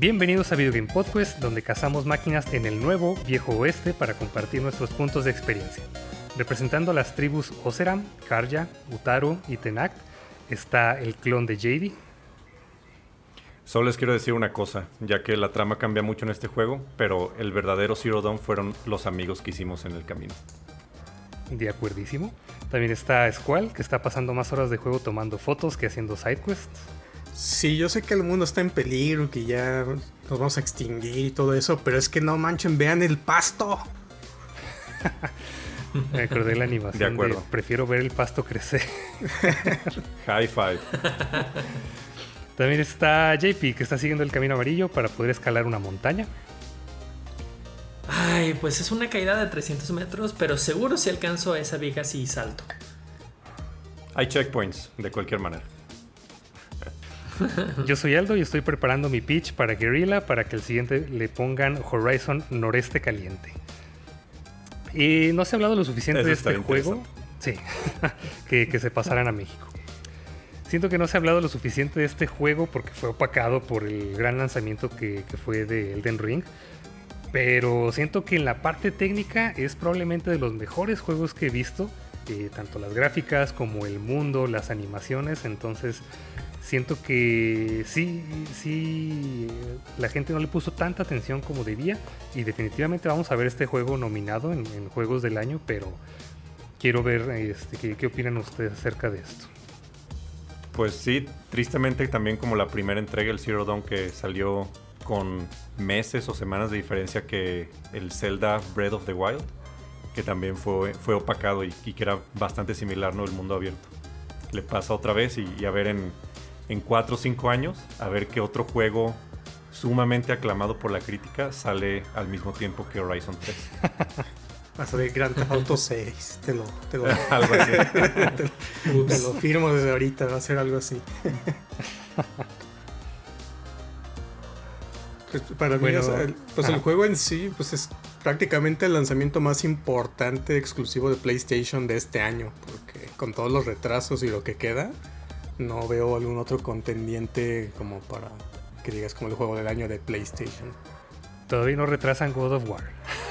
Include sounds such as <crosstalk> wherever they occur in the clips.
Bienvenidos a Video Game Podcast, donde cazamos máquinas en el nuevo viejo oeste para compartir nuestros puntos de experiencia. Representando a las tribus Oseram, Karja, Utaru y Tenak, está el clon de JD. Solo les quiero decir una cosa, ya que la trama cambia mucho en este juego, pero el verdadero Zero Dawn fueron los amigos que hicimos en el camino. De acuerdísimo. También está Squall, que está pasando más horas de juego tomando fotos que haciendo sidequests. Sí, yo sé que el mundo está en peligro, que ya nos vamos a extinguir y todo eso, pero es que no manchen, vean el pasto. <laughs> Me acordé de la animación. De acuerdo. prefiero ver el pasto crecer. <laughs> High five. <laughs> También está JP, que está siguiendo el camino amarillo para poder escalar una montaña. Ay, pues es una caída de 300 metros, pero seguro si alcanzo a esa viga si salto. Hay checkpoints, de cualquier manera. Yo soy Aldo y estoy preparando mi pitch para Guerrilla para que el siguiente le pongan Horizon Noreste Caliente. Y no se ha hablado lo suficiente Eso de este juego. Sí, <laughs> que, que se pasaran a México. Siento que no se ha hablado lo suficiente de este juego porque fue opacado por el gran lanzamiento que, que fue de Elden Ring. Pero siento que en la parte técnica es probablemente de los mejores juegos que he visto. eh, tanto las gráficas como el mundo, las animaciones. Entonces siento que sí, sí, la gente no le puso tanta atención como debía. Y definitivamente vamos a ver este juego nominado en, Juegos del Año. Pero quiero ver este, qué, opinan ustedes acerca de esto. Pues sí, tristemente también como la primera entrega, el Zero Dawn, que salió con meses o semanas de diferencia que el Zelda Breath of the Wild, que también fue, fue opacado y, y que era bastante similar, ¿no? El mundo abierto. Le pasa otra vez y, y a ver en, en 4 o 5 años, a ver qué otro juego sumamente aclamado por la crítica sale al mismo tiempo que Horizon 3. <laughs> Vas a ver Grand Theft Auto 6, te lo, te lo, <laughs> Algo así. <laughs> te lo- te lo firmo desde ahorita, va a ser algo así. Pues, para mí, Bueno, o sea, el, pues el juego en sí pues es prácticamente el lanzamiento más importante exclusivo de PlayStation de este año, porque con todos los retrasos y lo que queda, no veo algún otro contendiente como para que digas como el juego del año de PlayStation. Todavía no retrasan God of War.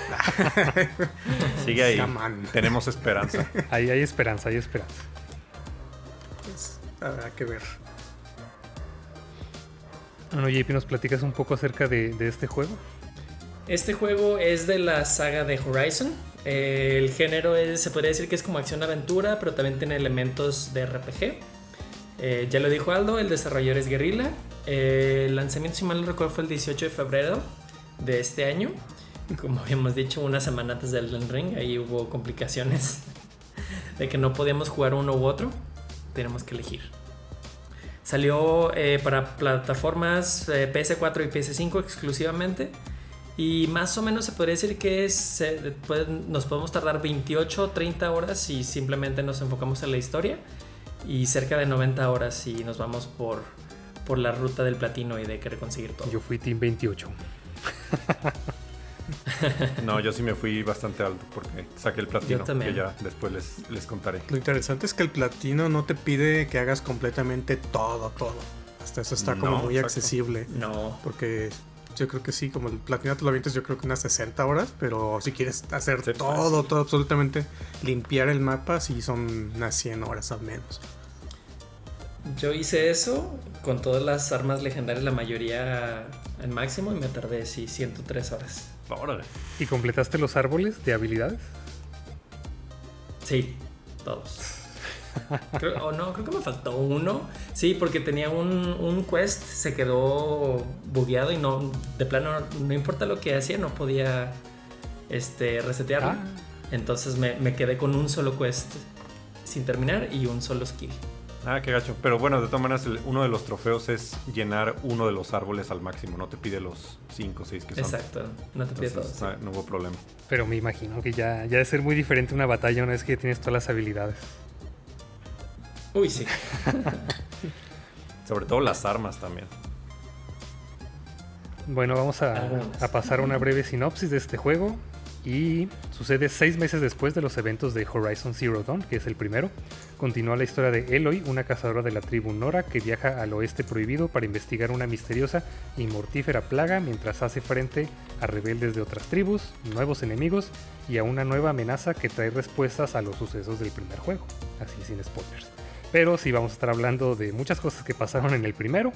<laughs> Sigue ahí. Tenemos esperanza. Ahí hay esperanza, hay esperanza. Pues, habrá que ver. Bueno, JP, ¿nos platicas un poco acerca de, de este juego? Este juego es de la saga de Horizon. El género es, se podría decir que es como acción-aventura, pero también tiene elementos de RPG. Eh, ya lo dijo Aldo, el desarrollador es Guerrilla. Eh, el lanzamiento, si mal no recuerdo, fue el 18 de febrero de este año. Como habíamos dicho, una semana antes del Ring, ahí hubo complicaciones de que no podíamos jugar uno u otro. Tenemos que elegir. Salió eh, para plataformas eh, PS4 y PS5 exclusivamente. Y más o menos se podría decir que nos podemos tardar 28 o 30 horas si simplemente nos enfocamos en la historia. Y cerca de 90 horas si nos vamos por, por la ruta del platino y de querer conseguir todo. Yo fui Team 28. <laughs> No, yo sí me fui bastante alto porque saqué el platino, Yo también. que ya después les, les contaré. Lo interesante es que el platino no te pide que hagas completamente todo, todo. Hasta eso está como muy exacto. accesible. No. Porque yo creo que sí, como el platino te lo avientas, yo creo que unas 60 horas. Pero si quieres hacer Sí, todo, fácil. todo, absolutamente, limpiar el mapa, sí son unas 100 horas al menos. Yo hice eso con todas las armas legendarias, la mayoría en máximo, y me tardé, sí, 103 horas. Órale. ¿Y completaste los árboles de habilidades? Sí, todos. Creo- o no, creo que me faltó uno. Sí, porque tenía un, un quest, se quedó bugueado y no, de plano, no importa lo que hacía, no podía este, resetearlo. Ah. Entonces me, me quedé con un solo quest sin terminar y un solo skill. Ah, qué gacho. Pero bueno, de todas maneras, el- uno de los trofeos es llenar uno de los árboles al máximo. No te pide los 5 o 6 que son. Exacto, no te pide todo. Entonces, sí. ah, no hubo problema. Pero me imagino que ya, ya debe ser muy diferente una batalla una vez que ya tienes todas las habilidades. Uy, sí. <laughs> Sobre todo las armas también. Bueno, vamos a, Algunas. a pasar a una breve sinopsis de este juego. y sucede seis meses después de los eventos de Horizon Zero Dawn, que es el primero. Continúa la historia de Eloy, una cazadora de la tribu Nora que viaja al oeste prohibido para investigar una misteriosa y mortífera plaga mientras hace frente a rebeldes de otras tribus, nuevos enemigos y a una nueva amenaza que trae respuestas a los sucesos del primer juego, así sin spoilers. Pero sí vamos a estar hablando de muchas cosas que pasaron en el primero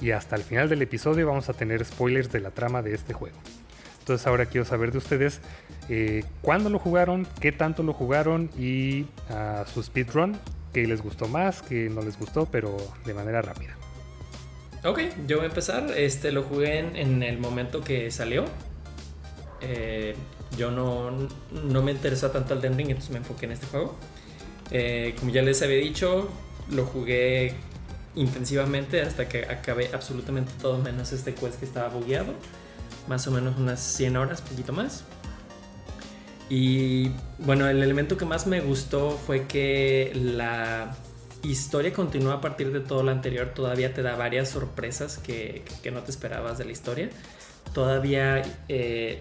y hasta el final del episodio vamos a tener spoilers de la trama de este juego. Entonces ahora quiero saber de ustedes eh, cuándo lo jugaron, qué tanto lo jugaron y uh, su speedrun, qué les gustó más, qué no les gustó, pero de manera rápida. Ok, yo voy a empezar. Este lo jugué en, el momento que salió. Eh, yo no, no, me interesó tanto el Ring, entonces me enfoqué en este juego. Eh, como ya les había dicho, lo jugué intensivamente hasta que acabé absolutamente todo menos este quest que estaba bugueado más o menos unas 100 horas, poquito más. Y bueno, el elemento que más me gustó fue que la historia continúa a partir de todo lo anterior, todavía te da varias sorpresas que, no te esperabas de la historia. Todavía eh,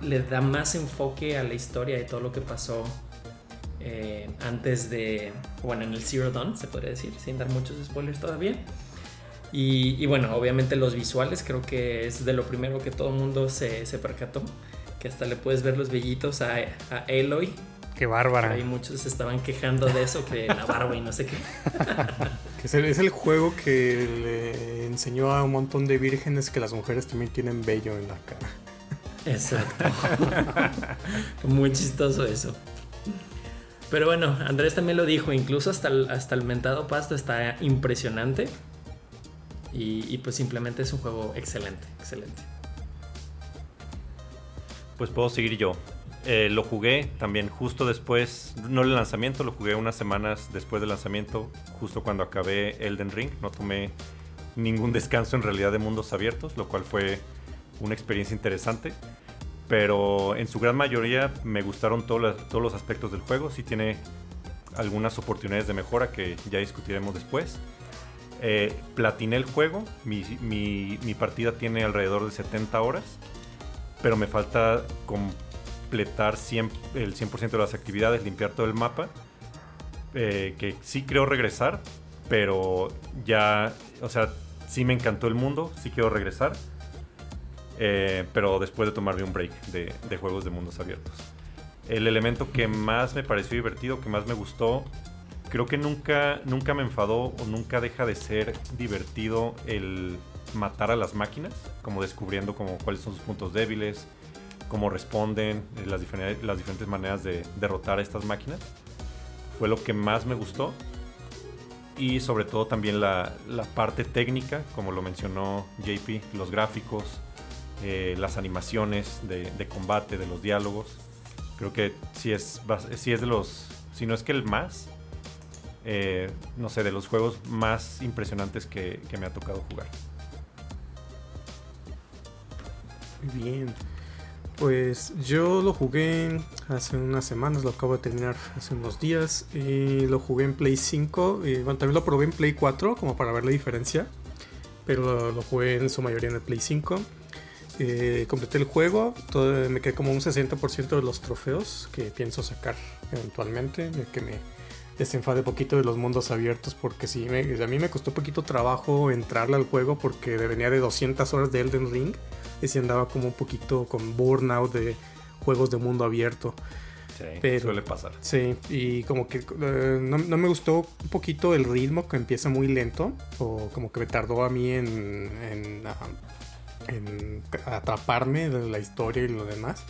le da más enfoque a la historia de todo lo que pasó eh, antes de, bueno, en el Zero Dawn, se podría decir, sin dar muchos spoilers todavía. Y, bueno, obviamente los visuales creo que es de lo primero que todo el mundo se, se, percató. Que hasta le puedes ver los vellitos a, a Eloy. Qué bárbara. Ahí muchos estaban quejando de eso, que la barba y no sé qué. <laughs> que es el, es el, juego que le enseñó a un montón de vírgenes que las mujeres también tienen vello en la cara. Exacto. <laughs> Muy chistoso eso. Pero bueno, Andrés también lo dijo, incluso hasta el, hasta el mentado pasto está impresionante. Y, pues simplemente es un juego excelente, excelente. Pues puedo seguir yo. Eh, lo jugué también justo después, no el lanzamiento, lo jugué unas semanas después del lanzamiento, justo cuando acabé Elden Ring. No tomé ningún descanso en realidad de mundos abiertos, lo cual fue una experiencia interesante. Pero en su gran mayoría me gustaron todos los aspectos del juego. Sí tiene algunas oportunidades de mejora que ya discutiremos después. Eh, platiné el juego, mi, partida tiene alrededor de 70 horas, pero me falta completar el 100% de las actividades, limpiar todo el mapa, eh, que sí creo regresar, pero ya, o sea, sí me encantó el mundo, sí quiero regresar, eh, pero después de tomarme un break de, de juegos de mundos abiertos. El elemento que más me pareció divertido, que más me gustó, creo que nunca, nunca me enfadó o nunca deja de ser divertido el matar a las máquinas, como descubriendo como cuáles son sus puntos débiles, cómo responden, eh, las, las diferentes maneras de derrotar a estas máquinas. Fue lo que más me gustó. Y sobre todo también la, parte técnica, como lo mencionó JP, los gráficos, eh, las animaciones de, combate, de los diálogos. Creo que sí es, sí es de los, si no es que el más, eh, no sé, de los juegos más impresionantes que, me ha tocado jugar. Bien. Pues yo lo jugué hace unas semanas, lo acabo de terminar hace unos días. Y lo jugué en Play 5. Y, bueno, también lo probé en Play 4, como para ver la diferencia. Pero lo, jugué en su mayoría en el Play 5. Eh, completé el juego, me quedé como un 60% de los trofeos que pienso sacar eventualmente, que me, desenfade poquito de los mundos abiertos porque sí, a mí me costó poquito trabajo entrarle al juego porque venía de 200 horas de Elden Ring y si andaba como un poquito con burnout de juegos de mundo abierto. Sí, suele pasar. Sí, y como que eh, no, me gustó un poquito el ritmo que empieza muy lento o como que me tardó a mí en, en, uh, en atraparme de la historia y lo demás.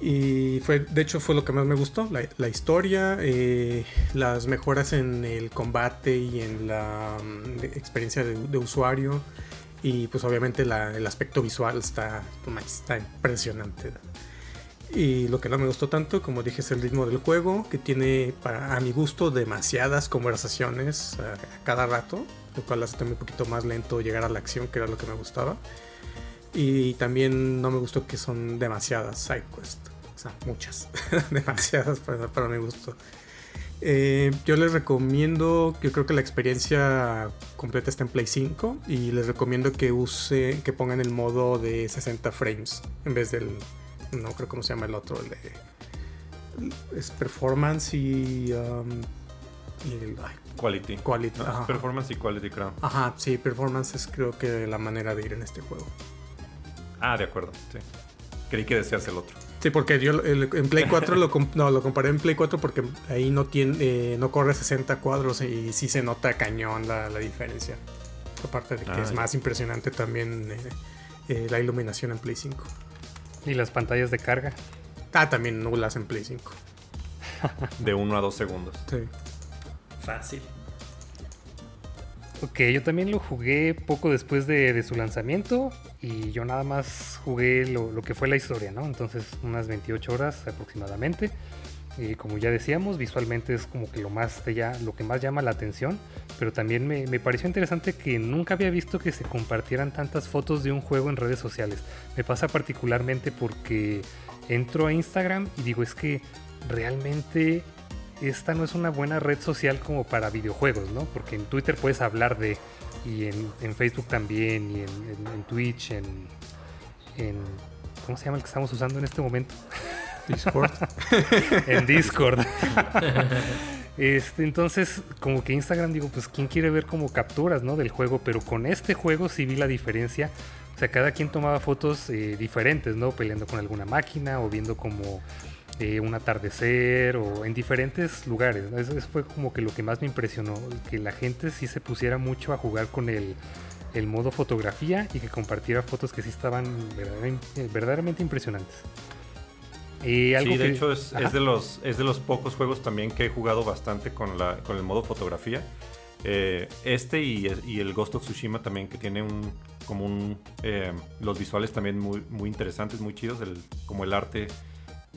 Y fue, de hecho, fue lo que más me gustó. La, historia, eh, las mejoras en el combate y en la mm, experiencia de, usuario. Y pues obviamente el aspecto visual está, está impresionante. Y lo que no me gustó tanto, como dije, es el ritmo del juego, que tiene para, a mi gusto demasiadas conversaciones a, cada rato, lo cual hace también un poquito más lento llegar a la acción, que era lo que me gustaba. Y también no me gustó que son demasiadas side quests. O sea, muchas. <laughs> demasiadas para, para, mi gusto. Eh, yo les recomiendo, yo creo que la experiencia completa está en Play 5 y les recomiendo que use, que pongan el modo de 60 frames en vez del, no creo cómo se llama el otro, el de es performance y, um, y el, ay, Quality. quality. No, es ajá. performance y quality, creo. Ajá, sí, performance es creo que la manera de ir en este juego. Ah, de acuerdo, sí. Creí que decías el otro. Sí, porque yo el- en Play 4 lo, no, lo comparé en Play 4 porque ahí no tiene eh, no corre 60 cuadros y sí se nota cañón la, la diferencia. Aparte de que Ah, es ya. más impresionante también eh, eh, la iluminación en Play 5. Y las pantallas de carga. Ah, también nulas en Play 5. De 1 a 2 segundos. Sí. Fácil. Ok, yo también lo jugué poco después de, de su lanzamiento y yo nada más jugué lo, que fue la historia, ¿no? Entonces unas 28 horas aproximadamente. Y como ya decíamos, visualmente es como que lo, más ya, lo que más llama la atención, pero también me, me pareció interesante que nunca había visto que se compartieran tantas fotos de un juego en redes sociales. Me pasa particularmente porque entro a Instagram y digo, es que realmente esta no es una buena red social como para videojuegos, ¿no? Porque en Twitter puedes hablar de, y en, en Facebook también, y en, en- en Twitch, en, en... ¿Cómo se llama el que estamos usando en este momento? <laughs> Discord. <laughs> en Discord. <laughs> Este, entonces, como que Instagram, digo, pues quién quiere ver como capturas, ¿no? Del juego, pero con este juego sí vi la diferencia. O sea, cada quien tomaba fotos eh, diferentes, ¿no? Peleando con alguna máquina o viendo como eh, un atardecer o en diferentes lugares. Eso, eso fue como que lo que más me impresionó, que la gente sí se pusiera mucho a jugar con el, el modo fotografía y que compartiera fotos que sí estaban verdaderamente, verdaderamente impresionantes. Eh, algo sí, de que- hecho es, de los, es de los pocos juegos también que he jugado bastante con, la, con el modo fotografía. Eh, este y, y el Ghost of Tsushima también que tiene un como un eh, los visuales también muy, muy interesantes, muy chidos, el, como el arte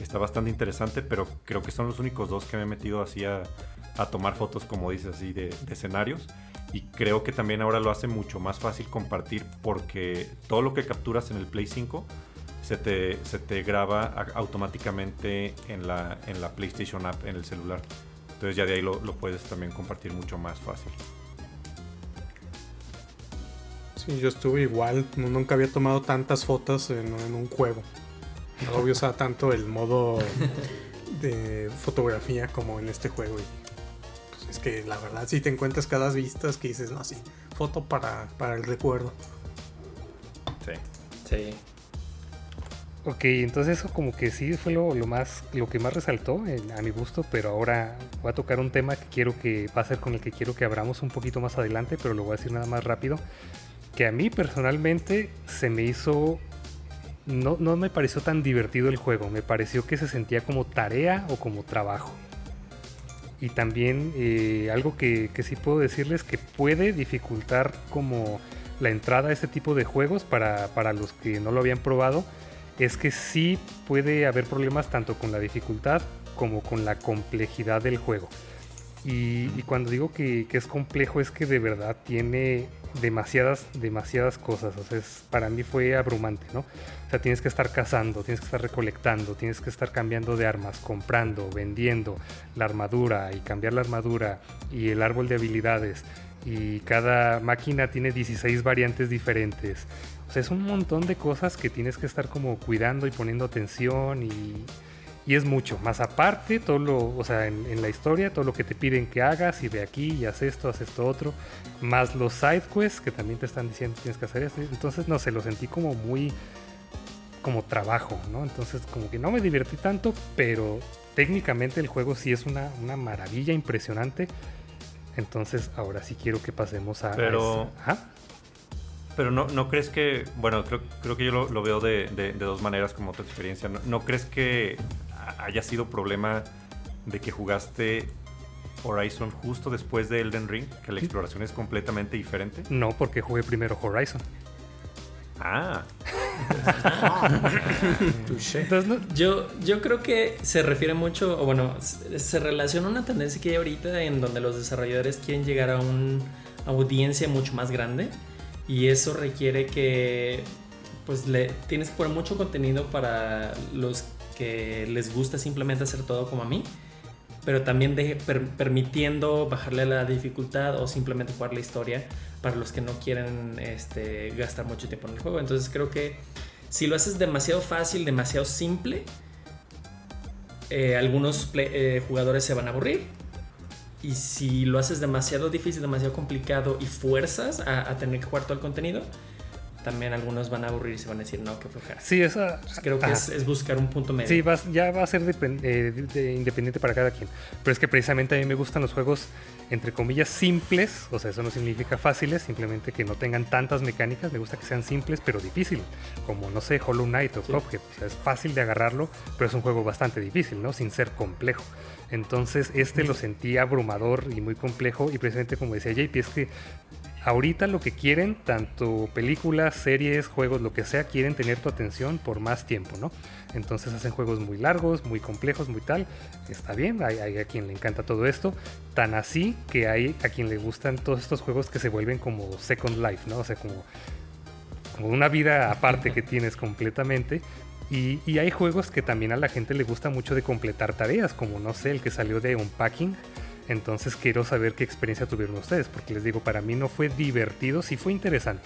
está bastante interesante, pero creo que son los únicos dos que me he metido así a, a tomar fotos, como dices, así de, de escenarios. Y creo que también ahora lo hace mucho más fácil compartir porque todo lo que capturas en el Play 5 se te, se te graba a- automáticamente en la, en la PlayStation App, en el celular. Entonces ya de ahí lo, lo puedes también compartir mucho más fácil. Sí, yo estuve igual. nu- Nunca había tomado tantas fotos en, en un juego. No había usado tanto el modo de fotografía como en este juego. Y, pues, es que la verdad, si te encuentras cada vista que dices, no, sí, foto para, para el recuerdo. Sí. Sí. Ok, entonces eso como que sí fue lo, lo más, lo que más resaltó en- a mi gusto, pero ahora voy a tocar un tema que quiero que va a ser con el que quiero que abramos un poquito más adelante, pero lo voy a decir nada más rápido, que a mí personalmente se me hizo, no, no me pareció tan divertido el juego, me pareció que se sentía como tarea o como trabajo. Y también eh, algo que, que sí puedo decirles que puede dificultar como la entrada a este tipo de juegos para, para los que no lo habían probado es que sí puede haber problemas tanto con la dificultad como con la complejidad del juego. Y, cuando digo que es complejo es que de verdad tiene demasiadas, demasiadas cosas. O es- para mí fue abrumante, ¿no? O sea, tienes que estar cazando, tienes que estar recolectando, tienes que estar cambiando de armas, comprando, vendiendo la armadura y cambiar la armadura y el árbol de habilidades. Y cada máquina tiene 16 variantes diferentes. O sea, es un montón de cosas que tienes que estar como cuidando y poniendo atención y, y es mucho. Más aparte, todo lo, o sea, en, en la historia, todo lo que te piden que hagas y de aquí y haz esto, haz esto otro. Más los side quests que también te están diciendo tienes que hacer esto. Entonces, no sé, lo sentí como muy como trabajo, ¿no? Entonces, como que no me divertí tanto, pero técnicamente el juego sí es una, una maravilla impresionante. Entonces, ahora sí quiero que pasemos a. a Pero-. Ajá. Pero no, no crees que, bueno, creo, creo que yo lo, lo veo de, de- de dos maneras como tu experiencia. ¿No, no crees que haya sido problema de que jugaste Horizon justo después de Elden Ring? Que la exploración es completamente diferente. No, porque jugué primero Horizon. Ah. <laughs> Entonces, no- Yo, yo creo que se refiere mucho, o bueno, se se relaciona a una tendencia que hay ahorita en donde los desarrolladores quieren llegar a una audiencia mucho más grande y eso requiere que pues le tienes que poner mucho contenido para los que les gusta simplemente hacer todo como a mí, pero también per- permitiendo bajarle la dificultad o simplemente jugar la historia para los que no quieren este, gastar mucho tiempo en el juego. Entonces creo que Si lo haces demasiado fácil, demasiado simple, eh, algunos eh, jugadores se van a aburrir. Y si lo haces demasiado difícil, demasiado complicado y fuerzas a, a tener que jugar todo el contenido, también algunos van a aburrir y se van a decir, no, qué flojera. Sí, esa. creo que es, buscar un punto medio. Sí, ya va a ser eh, independiente para cada quien. Pero es que precisamente a mí me gustan los juegos, entre comillas, simples. O sea, eso no significa fáciles, simplemente que no tengan tantas mecánicas. Me gusta que sean simples, pero difíciles. Como, no sé, Hollow Knight o sí. Cuphead. O sea, es fácil de agarrarlo, pero es un juego bastante difícil, ¿no? Sin ser complejo. Entonces, este lo sentí abrumador y muy complejo. Y precisamente como decía JP, es que ahorita lo que quieren, tanto películas, series, juegos, lo que sea, quieren tener tu atención por más tiempo, ¿no? Entonces hacen juegos muy largos, muy complejos, muy tal. Está bien, hay, a quien le encanta todo esto. Tan así que hay a quien le gustan todos estos juegos que se vuelven como Second Life, ¿no? O sea, como, como una vida aparte que tienes completamente. Y, y, hay juegos que también a la gente le gusta mucho de completar tareas, como no sé, el que salió de Unpacking entonces quiero saber qué experiencia tuvieron ustedes, porque les digo, para mí no fue divertido, sí fue interesante.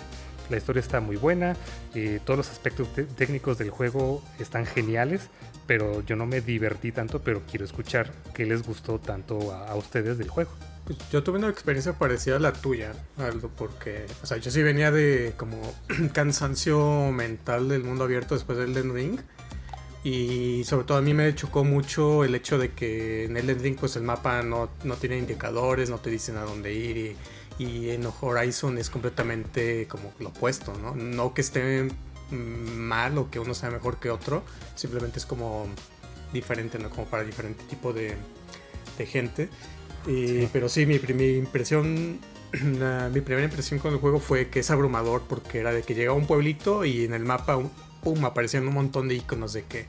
La historia está muy buena, eh, todos los aspectos técnicos del juego están geniales, pero yo no me divertí tanto, pero quiero escuchar qué les gustó tanto a, ustedes del juego. Pues yo tuve una experiencia parecida a la tuya, Aldo, porque, o sea, yo sí venía de como <clears throat> cansancio mental del mundo abierto después del Den Ring. Y sobre todo a mí me chocó mucho el hecho de que en el Ring pues el mapa no, no, tiene indicadores, no te dicen a dónde ir y, y, en Horizon es completamente como lo opuesto, ¿no? No que esté mal o que uno sea mejor que otro, simplemente es como diferente, ¿no? Como para diferente tipo de, de gente. Y, sí. Pero sí, mi primera impresión, <clears throat> mi primera impresión con el juego fue que es abrumador porque era de que llega a un pueblito y en el mapa pum, aparecían un montón de iconos de que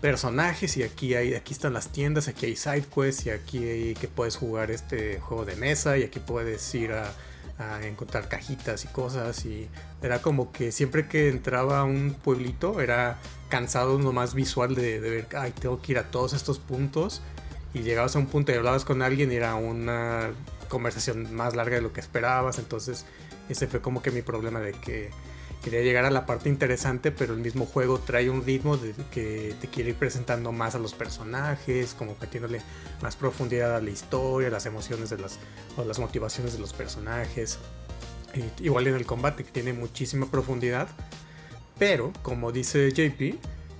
personajes y aquí hay aquí están las tiendas, aquí hay side quests y aquí hay que puedes jugar este juego de mesa y aquí puedes ir a, encontrar cajitas y cosas y era como que siempre que entraba a un pueblito era cansado nomás visual de, de ver, ay, tengo que ir a todos estos puntos y llegabas a un punto y hablabas con alguien y era una conversación más larga de lo que esperabas, entonces ese fue como que mi problema de que quería llegar a la parte interesante, pero el mismo juego trae un ritmo de que te quiere ir presentando más a los personajes, como metiéndole más profundidad a la historia, las emociones de las, o las motivaciones de los personajes. Igual en el combate, que tiene muchísima profundidad. Pero, como dice JP,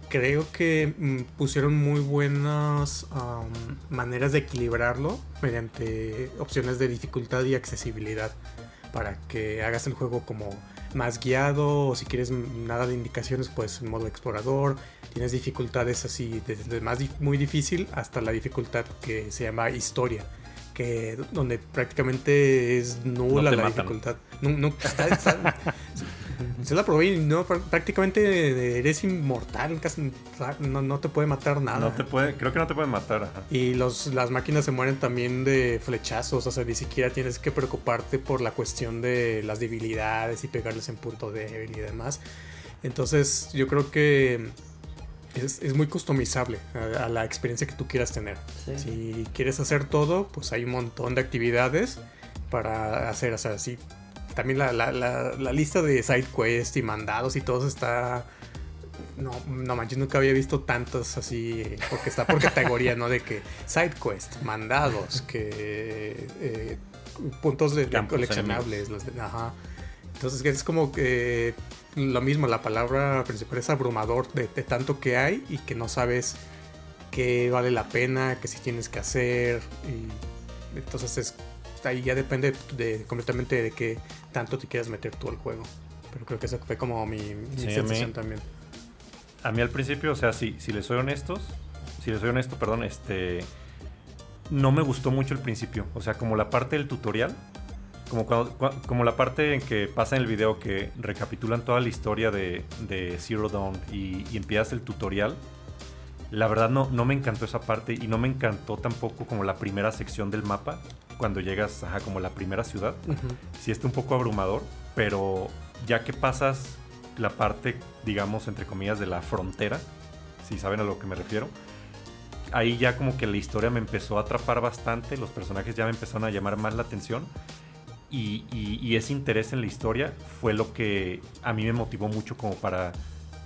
creo que mm, pusieron muy buenas maneras de equilibrarlo mediante opciones de dificultad y accesibilidad para que hagas el juego como más guiado o si quieres nada de indicaciones pues en modo explorador tienes dificultades así desde más muy difícil hasta la dificultad que se llama historia que donde prácticamente es nula No la matan. dificultad no, no, está- está- <laughs> se la probé y no pr- prácticamente eres inmortal casi no, no te puede matar nada No te puede, creo que no te pueden matar. ajá. y los, las máquinas se mueren también de flechazos, o sea, ni siquiera tienes que preocuparte por la cuestión de las debilidades y pegarles en punto débil y demás. Entonces yo creo que es, es muy customizable a, a la experiencia que tú quieras tener. Sí. Si quieres hacer todo, pues hay un montón de actividades para hacer, o sea, sí. También la, la- la- la lista de side quests y mandados y todo está... No, no manches, nunca había visto tantos así, porque está por categoría, ¿no? De que side quest, mandados, que eh, puntos de, Campos coleccionables, los de- ajá. Entonces es como que lo mismo, la palabra principal es abrumador de, de tanto que hay y que no sabes qué vale la pena, qué sí tienes que hacer. Y entonces es, ahí ya depende de, completamente de qué tanto te quieras meter tú al juego. Pero creo que esa fue como mi, mi Sí, a mí- sensación también. A mí al principio, o sea, si, si les soy honestos, si les soy honesto, perdón, este, no me gustó mucho el principio. O sea, como la parte del tutorial, como, cuando- cua- como la parte en que pasa en el video que recapitulan toda la historia de, de Zero Dawn y, y empiezas el tutorial. La verdad no, no me encantó esa parte y no me encantó tampoco como la primera sección del mapa, cuando llegas ajá, como la primera ciudad Ujú. sí está un poco abrumador, pero ya que pasas la parte, digamos, entre comillas, de la frontera, si saben a lo que me refiero, ahí ya como que la historia me empezó a atrapar bastante, los personajes ya me empezaron a llamar más la atención. Y, y- y ese interés en la historia fue lo que a mí me motivó mucho como para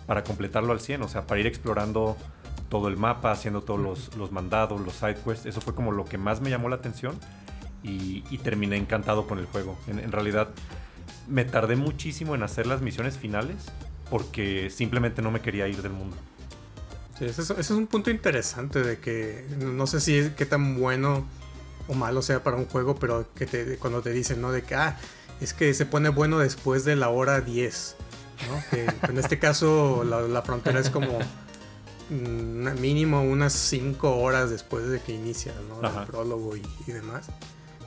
para completarlo al 100, o sea, para ir explorando todo el mapa, haciendo todos los, los mandados, los side quests. Eso fue como lo que más me llamó la atención y, y terminé encantado con el juego. En, en, realidad me tardé muchísimo en hacer las misiones finales porque simplemente no me quería ir del mundo. Sí, ese, es, ese es un punto interesante de que no sé si qué tan bueno o malo sea para un juego, pero que te, cuando te dicen, ¿no? De que, ah, es que se pone bueno después de la hora 10. ¿no? Que <laughs> en este caso la, la frontera es como mm, mínimo unas 5 horas después de que inicia ¿no? el prólogo y, y, demás.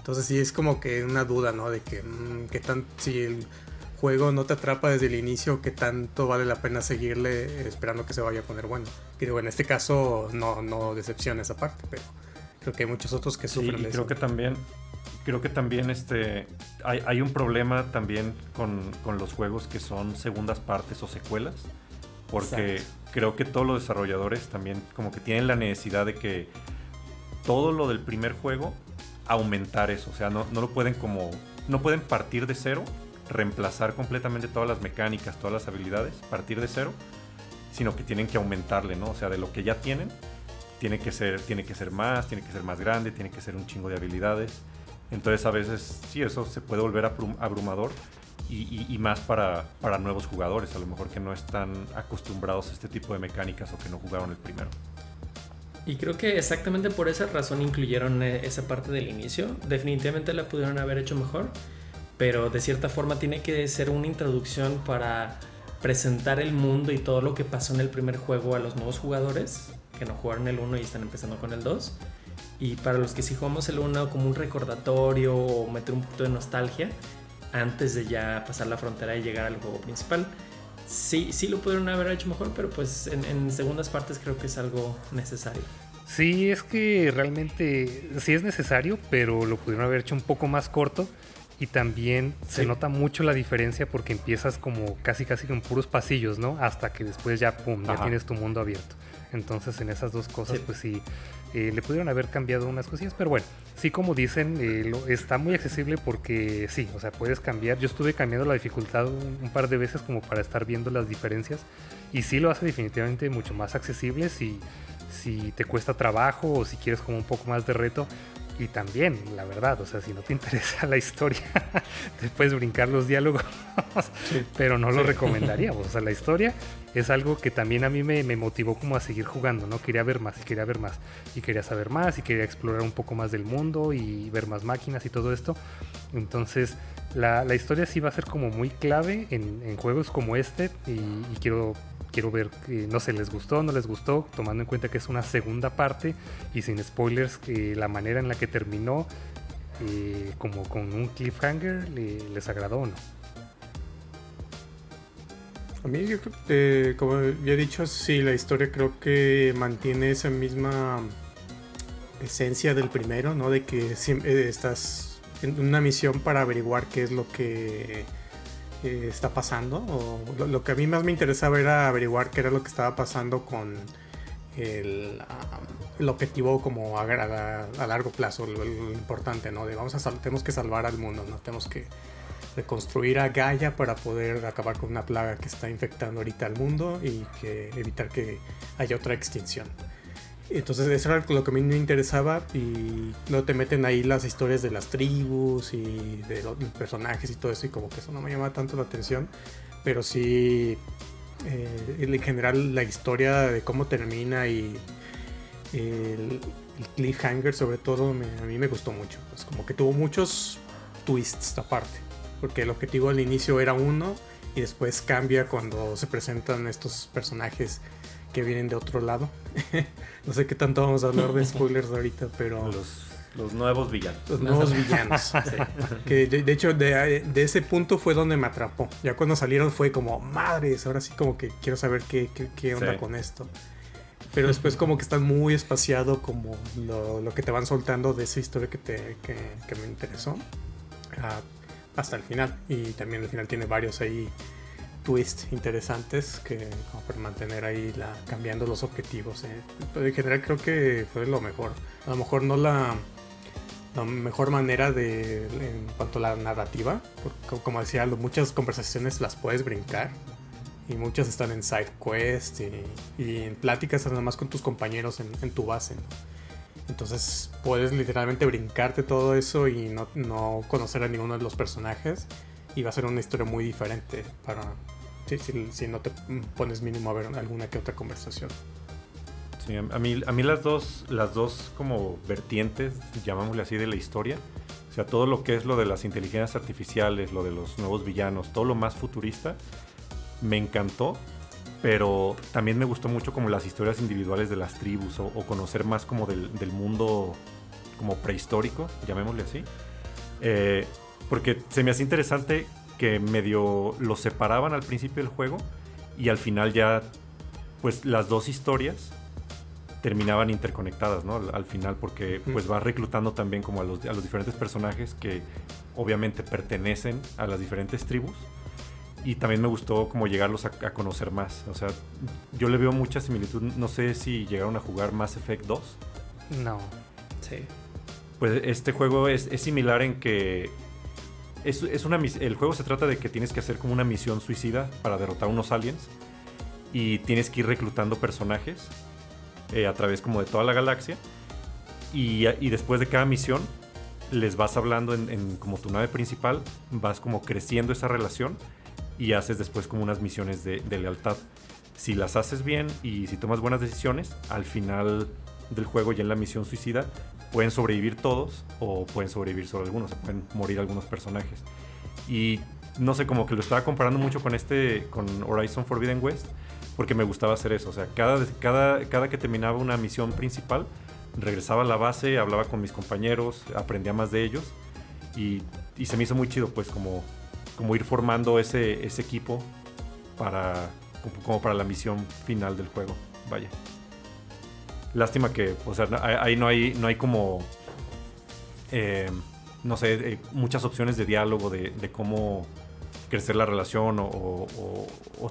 Entonces sí es como que una duda, ¿no? De que, mmm, que tan, si el juego no te atrapa desde el inicio, que tanto vale la pena seguirle esperando que se vaya a poner bueno. Digo, en este caso no, no decepciona esa parte, pero creo que hay muchos otros que sufren sí, de creo eso. que también creo que también este hay, hay un problema también con, con, los juegos que son segundas partes o secuelas porque Exacto. creo que todos los desarrolladores también como que tienen la necesidad de que todo lo del primer juego aumentar eso o sea no, lo pueden como no pueden partir de cero reemplazar completamente todas las mecánicas todas las habilidades partir de cero sino que tienen que aumentarle no o sea de lo que ya tienen tiene que ser tiene que ser más tiene que ser más grande tiene que ser un chingo de habilidades. Entonces a veces sí, eso se puede volver abrumador y, y, y, más para, para nuevos jugadores, a lo mejor que no están acostumbrados a este tipo de mecánicas o que no jugaron el primero. Y creo que exactamente por esa razón incluyeron eh, esa parte del inicio. Definitivamente la pudieron haber hecho mejor, pero de cierta forma tiene que ser una introducción para presentar el mundo y todo lo que pasó en el primer juego a los nuevos jugadores que no jugaron el 1 y están empezando con el 2 y para los que sí jugamos el 1 como un recordatorio o meter un poquito de nostalgia antes de ya pasar la frontera y llegar al juego principal. Sí, sí lo pudieron haber hecho mejor, pero pues en, en segundas partes creo que es algo necesario. Sí, es que realmente sí es necesario, pero lo pudieron haber hecho un poco más corto y también sí. se nota mucho la diferencia porque empiezas como casi casi con puros pasillos, ¿no? Hasta que después ya, pum, ya tienes tu mundo abierto. Entonces en esas dos cosas, sí. pues sí, eh, le pudieron haber cambiado unas cosillas, pero bueno, sí como dicen, eh, lo, está muy accesible porque sí, o sea, puedes cambiar. Yo estuve cambiando la dificultad un, un, par de veces como para estar viendo las diferencias y sí lo hace definitivamente mucho más accesible si, si te cuesta trabajo o si quieres como un poco más de reto. Y también, la verdad, o sea, si no te <laughs> interesa la historia, <laughs> te puedes brincar los diálogos, <laughs> sí. pero no lo sí. recomendaríamos. O sea, la historia es algo que también a mí me, me, motivó como a seguir jugando, ¿no? Quería ver más y quería ver más y quería saber más y quería explorar un poco más del mundo y ver más máquinas y todo esto. Entonces, la, la historia sí va a ser como muy clave en, en juegos como este y, y quiero quiero ver, eh, no sé, les gustó, no les gustó, tomando en cuenta que es una segunda parte y sin spoilers, eh, la manera en la que terminó, eh, como con un cliffhanger, les agradó o no. A mí, yo creo que, como ya he dicho, sí, la historia creo que mantiene esa misma esencia del primero, ¿no? De que estás en una misión para averiguar qué es lo que está pasando. O lo, que a mí más me interesaba era averiguar qué era lo que estaba pasando con el, um, el objetivo como a, a, a largo plazo, lo, lo, importante, ¿no? De vamos a tenemos que salvar al mundo, ¿no? Tenemos que reconstruir a Gaia para poder acabar con una plaga que está infectando ahorita al mundo y que evitar que haya otra extinción. Entonces eso era lo que a mí me interesaba y luego te meten ahí las historias de las tribus y de los personajes y todo eso y como que eso no me llama tanto la atención, pero sí eh, en general la historia de cómo termina y el, cliffhanger sobre todo a mí me gustó mucho, pues como que tuvo muchos twists aparte, porque el objetivo al inicio era uno y después cambia cuando se presentan estos personajes que vienen de otro lado. <laughs> no sé qué tanto vamos a hablar de spoilers ahorita, pero... Los, los nuevos villanos. Los nuevos villanos. <laughs> sí. Que de, de hecho de, de, ese punto fue donde me atrapó. Ya cuando salieron fue como, madres, ahora sí como que quiero saber qué, qué, qué onda sí. con esto. Pero después como que están muy espaciado como lo, lo, que te van soltando de esa historia que, te, que, que me interesó. Uh, hasta el final. Y también el final tiene varios ahí twists interesantes que como para mantener ahí la, cambiando los objetivos. Eh. En general creo que fue lo mejor. A lo mejor no la, la mejor manera de en cuanto a la narrativa, porque como decía, muchas conversaciones las puedes brincar y muchas están en side quest y, en pláticas nada más con tus compañeros en, tu base. Entonces puedes literalmente brincarte todo eso y no, no, conocer a ninguno de los personajes y va a ser una historia muy diferente para si, si no te pones mínimo a ver alguna que otra conversación. Sí, a mí, a mí las dos, las dos como vertientes, llamámosle así, de la historia, o sea, todo lo que es lo de las inteligencias artificiales, lo de los nuevos villanos, todo lo más futurista, me encantó, pero también me gustó mucho como las historias individuales de las tribus o, conocer más como del, mundo como prehistórico, llamémosle así. Eh, porque se me hace interesante que medio lo separaban al principio del juego y al final ya pues las dos historias terminaban interconectadas, ¿no? Al, final porque pues vas reclutando también como a los, a los diferentes personajes que obviamente pertenecen a las diferentes tribus y también me gustó como llegarlos a, conocer más. O sea, yo le veo mucha similitud. No sé si llegaron a jugar Mass Effect 2. No. Sí. Pues este juego es, similar en que es, es, una, el juego se trata de que tienes que hacer como una misión suicida para derrotar unos aliens y tienes que ir reclutando personajes eh, a través como de toda la galaxia y, y, después de cada misión les vas hablando en, como tu nave principal, vas como creciendo esa relación y haces después como unas misiones de, lealtad. Si las haces bien y si tomas buenas decisiones, al final del juego y en la misión suicida pueden sobrevivir todos o pueden sobrevivir solo algunos, se pueden morir algunos personajes. Y no sé, como que lo estaba comparando mucho con este, con Horizon Forbidden West, porque me gustaba hacer eso. O sea, cada, cada, cada que terminaba una misión principal, regresaba a la base, hablaba con mis compañeros, aprendía más de ellos y, y se me hizo muy chido, pues como como ir formando ese, ese equipo para como para la misión final del juego. Vaya. Lástima que, o sea, ahí no hay, no hay como, eh, no sé, eh, muchas opciones de diálogo de, cómo crecer la relación o,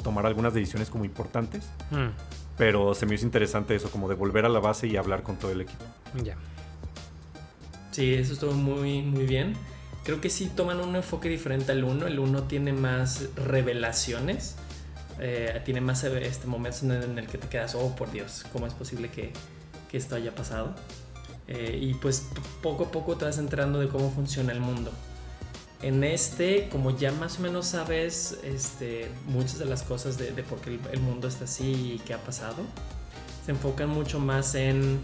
tomar algunas decisiones como importantes. Hmm. Pero se me hizo interesante eso, como de volver a la base y hablar con todo el equipo. Ya. Sí, eso estuvo muy, muy bien. Creo que sí toman un enfoque diferente al 1. El 1 tiene más revelaciones. Eh, tiene más este, momentos en el que te quedas, oh por Dios, ¿cómo es posible que, esto haya pasado? Eh, y pues poco a poco te vas enterando de cómo funciona el mundo. En este, como ya más o menos sabes este, muchas de las cosas de, por qué el, mundo está así y qué ha pasado, se enfocan mucho más en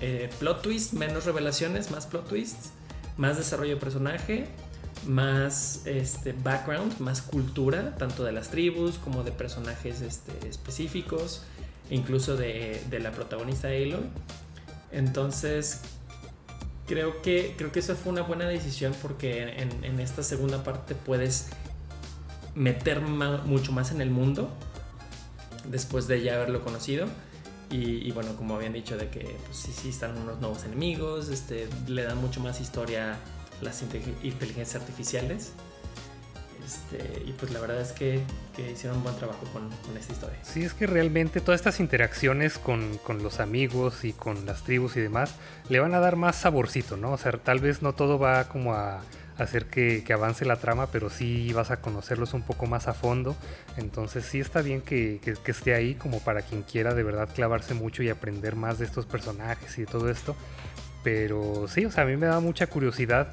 eh, plot twists, menos revelaciones, más plot twists más desarrollo de personaje, más este, background, más cultura, tanto de las tribus como de personajes este, específicos, incluso de, la protagonista Aloy. Entonces, creo que, creo que esa fue una buena decisión porque en, esta segunda parte puedes meter mucho más en el mundo después de ya haberlo conocido. Y, bueno, como habían dicho, de que pues, sí, sí están unos nuevos enemigos, este, le dan mucho más historia las inteligencias artificiales. Este, y pues la verdad es que, que hicieron un buen trabajo con, esta historia. Sí, es que realmente todas estas interacciones con, con, los amigos y con las tribus y demás le van a dar más saborcito, ¿no? O sea, tal vez no todo va como a hacer que, avance la trama, pero sí vas a conocerlos un poco más a fondo. Entonces sí está bien que, esté ahí como para quien quiera de verdad clavarse mucho y aprender más de estos personajes y de todo esto. Pero sí, o sea, a mí me da mucha curiosidad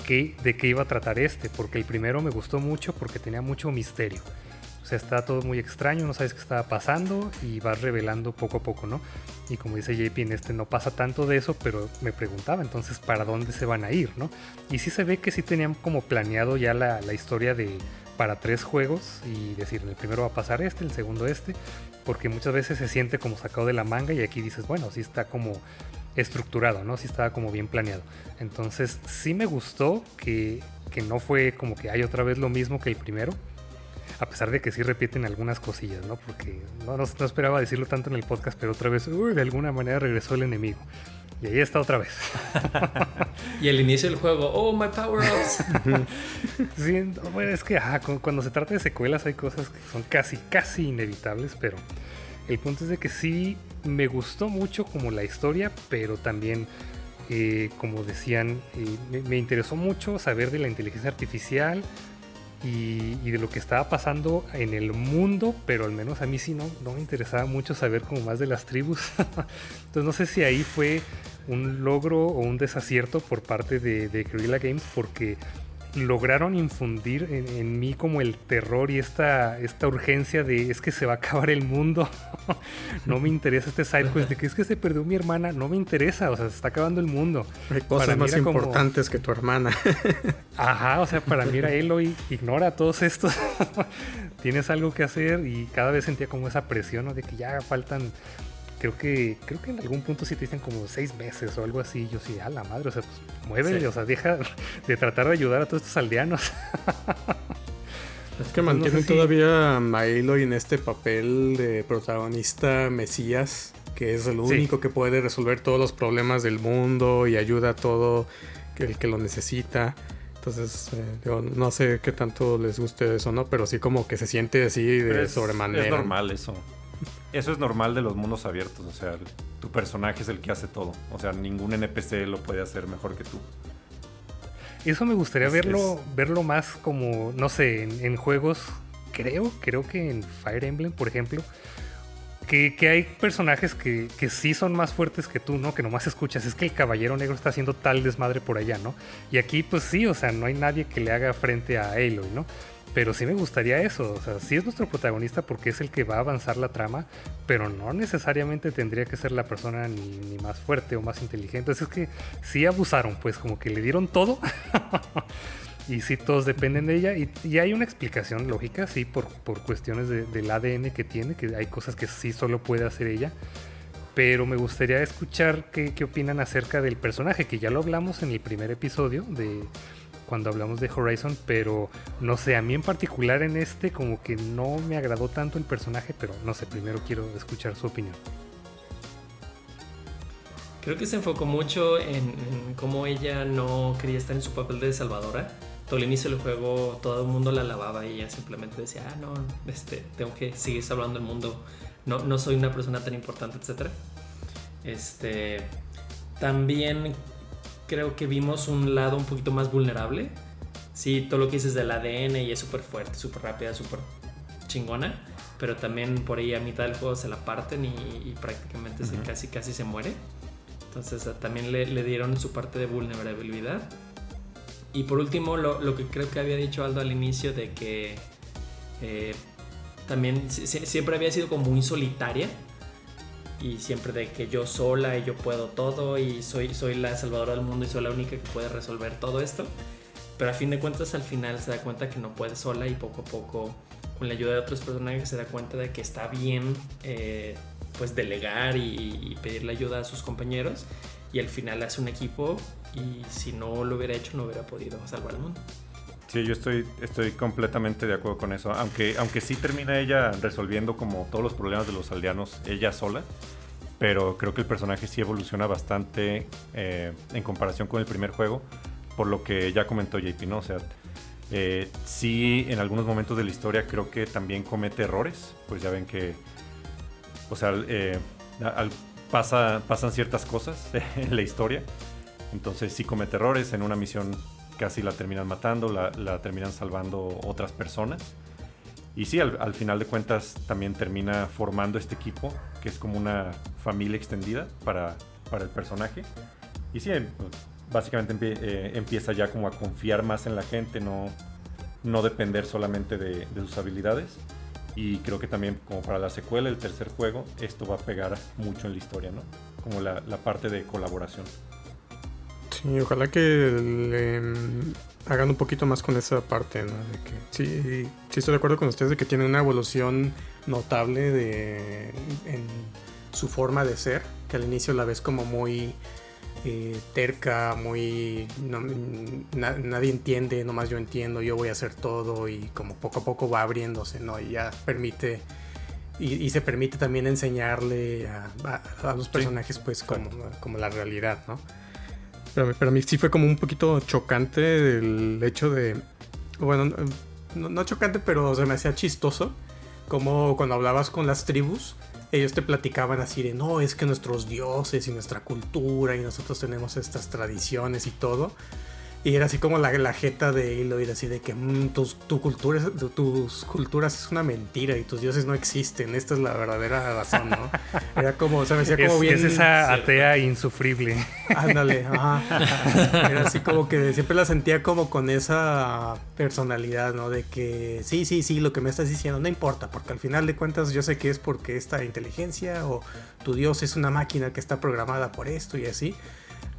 que, de qué iba a tratar este, porque el primero me gustó mucho porque tenía mucho misterio sea, está todo muy extraño, no sabes qué estaba pasando y vas revelando poco a poco, ¿no? Y como dice JP, en este no pasa tanto de eso, pero me preguntaba entonces para dónde se van a ir, ¿no? Y sí se ve que sí tenían como planeado ya la, historia de para tres juegos y decir, el primero va a pasar este, el segundo este, porque muchas veces se siente como sacado de la manga y aquí dices, bueno, sí está como estructurado, ¿no? Sí estaba como bien planeado. Entonces sí me gustó que, que no fue como que hay otra vez lo mismo que el primero, a pesar de que sí repiten algunas cosillas, ¿no? Porque no, no, esperaba decirlo tanto en el podcast, pero otra vez, uy, de alguna manera regresó el enemigo. Y ahí está otra vez. <laughs> y el inicio del juego, oh, my power-ups. <laughs> sí, bueno, es que cuando se trata de secuelas hay cosas que son casi, casi inevitables, pero el punto es de que sí me gustó mucho como la historia, pero también, eh, como decían, eh, me interesó mucho saber de la inteligencia artificial y, de lo que estaba pasando en el mundo, pero al menos a mí sí no, no me interesaba mucho saber como más de las tribus. <laughs> Entonces no sé si ahí fue un logro o un desacierto por parte de, de Guerrilla Games porque lograron infundir en, mí como el terror y esta, esta urgencia de es que se va a acabar el mundo. <laughs> no me interesa este side quest de que es que se perdió mi hermana. No me interesa, o sea, se está acabando el mundo. Hay cosas más importantes que tu hermana. <laughs> Ajá, o sea, para mí era Eloy, ignora todos estos. <laughs> Tienes algo que hacer y cada vez sentía como esa presión ¿no? de que ya faltan creo que creo que en algún punto sí te dicen como seis meses o algo así. Yo sí, a la madre, o sea, pues muévele, o sea, deja de tratar de ayudar a todos estos aldeanos. Es que mantienen todavía a Aloy en este papel de protagonista mesías, que es el único que puede resolver todos los problemas del mundo y ayuda a todo el que lo necesita. Entonces, eh, no sé qué tanto les guste eso, ¿no? Pero sí como que se siente así de sobremanera. Es normal eso. Eso es normal de los mundos abiertos, o sea, tu personaje es el que hace todo, o sea, ningún NPC lo puede hacer mejor que tú. Eso me gustaría verlo, verlo más como, no sé, en, juegos, creo, creo que en Fire Emblem, por ejemplo, que, hay personajes que, que, sí son más fuertes que tú, ¿no? Que nomás escuchas, es que el caballero negro está haciendo tal desmadre por allá, ¿no? Y aquí, pues sí, o sea, no hay nadie que le haga frente a Aloy, ¿no? Pero sí me gustaría eso, o sea, sí es nuestro protagonista porque es el que va a avanzar la trama, pero no necesariamente tendría que ser la persona ni, más fuerte o más inteligente. es que sí abusaron, pues como que le dieron todo. <laughs> y sí, todos dependen de ella. Y, hay una explicación lógica, sí, por, por cuestiones del ADN que tiene, que hay cosas que sí solo puede hacer ella. Pero me gustaría escuchar qué, qué opinan acerca del personaje, que ya lo hablamos en el primer episodio de cuando hablamos de Horizon, pero no sé, a mí en particular en este como que no me agradó tanto el personaje, pero no sé, primero quiero escuchar su opinión. Creo que se enfocó mucho en, cómo ella no quería estar en su papel de salvadora. Todo el inicio del juego todo el mundo la alababa y ella simplemente decía, ah, no, este, tengo que seguir salvando el mundo, no, no soy una persona tan importante, etc. Este, también creo que vimos un lado un poquito más vulnerable. Sí, todo lo que dices del ADN y es súper fuerte, súper rápida, súper chingona. Pero también por ahí a mitad del juego se la parten y, prácticamente se, casi, casi se muere. Entonces también le, dieron su parte de vulnerabilidad. Y por último, lo, que creo que había dicho Aldo al inicio de que eh, también siempre había sido como muy solitaria y siempre de que yo sola y yo puedo todo y soy, soy la salvadora del mundo y soy la única que puede resolver todo esto. Pero a fin de cuentas al final se da cuenta que no puede sola y poco a poco con la ayuda de otros personajes se da cuenta de que está bien eh, pues delegar y, pedirle ayuda a sus compañeros y al final hace un equipo y si no lo hubiera hecho no hubiera podido salvar el mundo. Sí, yo estoy, estoy completamente de acuerdo con eso. Aunque, aunque sí termina ella resolviendo como todos los problemas de los aldeanos ella sola. Pero creo que el personaje sí evoluciona bastante eh, en comparación con el primer juego. Por lo que ya comentó JP, ¿no? O sea, eh, sí en algunos momentos de la historia creo que también comete errores. Pues ya ven que, o sea, eh, pasa, pasan ciertas cosas <laughs> en la historia. Entonces sí comete errores en una misión casi la terminan matando, la, terminan salvando otras personas. Y sí, al, final de cuentas también termina formando este equipo, que es como una familia extendida para, para el personaje. Y sí, básicamente eh, empieza ya como a confiar más en la gente, no, no depender solamente de, sus habilidades. Y creo que también como para la secuela, el tercer juego, esto va a pegar mucho en la historia, ¿no? Como la, la parte de colaboración. Sí, ojalá que le mm, hagan un poquito más con esa parte, ¿no? De que, sí, sí estoy de acuerdo con ustedes de que tiene una evolución notable de, en su forma de ser, que al inicio la ves como muy eh, terca, muy... nadie entiende, nomás yo entiendo, yo voy a hacer todo y como poco a poco va abriéndose, ¿no? Y ya permite... Y, se permite también enseñarle a, los personajes pues como, como la realidad, ¿no? Pero, a mí sí fue como un poquito chocante el hecho de. Bueno, no, chocante, pero se me hacía chistoso. Como cuando hablabas con las tribus, ellos te platicaban así de: no, es que nuestros dioses y nuestra cultura y nosotros tenemos estas tradiciones y todo. Y era así como la, la jeta de Aloy, así de que mm, tus, tu cultura, es- tu- tus culturas es una mentira y tus dioses no existen. Esta es la verdadera razón, ¿no? <laughs> Era como, se me hacía Es, como bien. es esa atea insufrible. Ándale, ajá. <laughs> Era así como que siempre la sentía como con esa personalidad, ¿no? De que sí, sí, sí, lo que me estás diciendo no importa, porque al final de cuentas yo sé que es porque esta inteligencia o tu dios es una máquina que está programada por esto y así.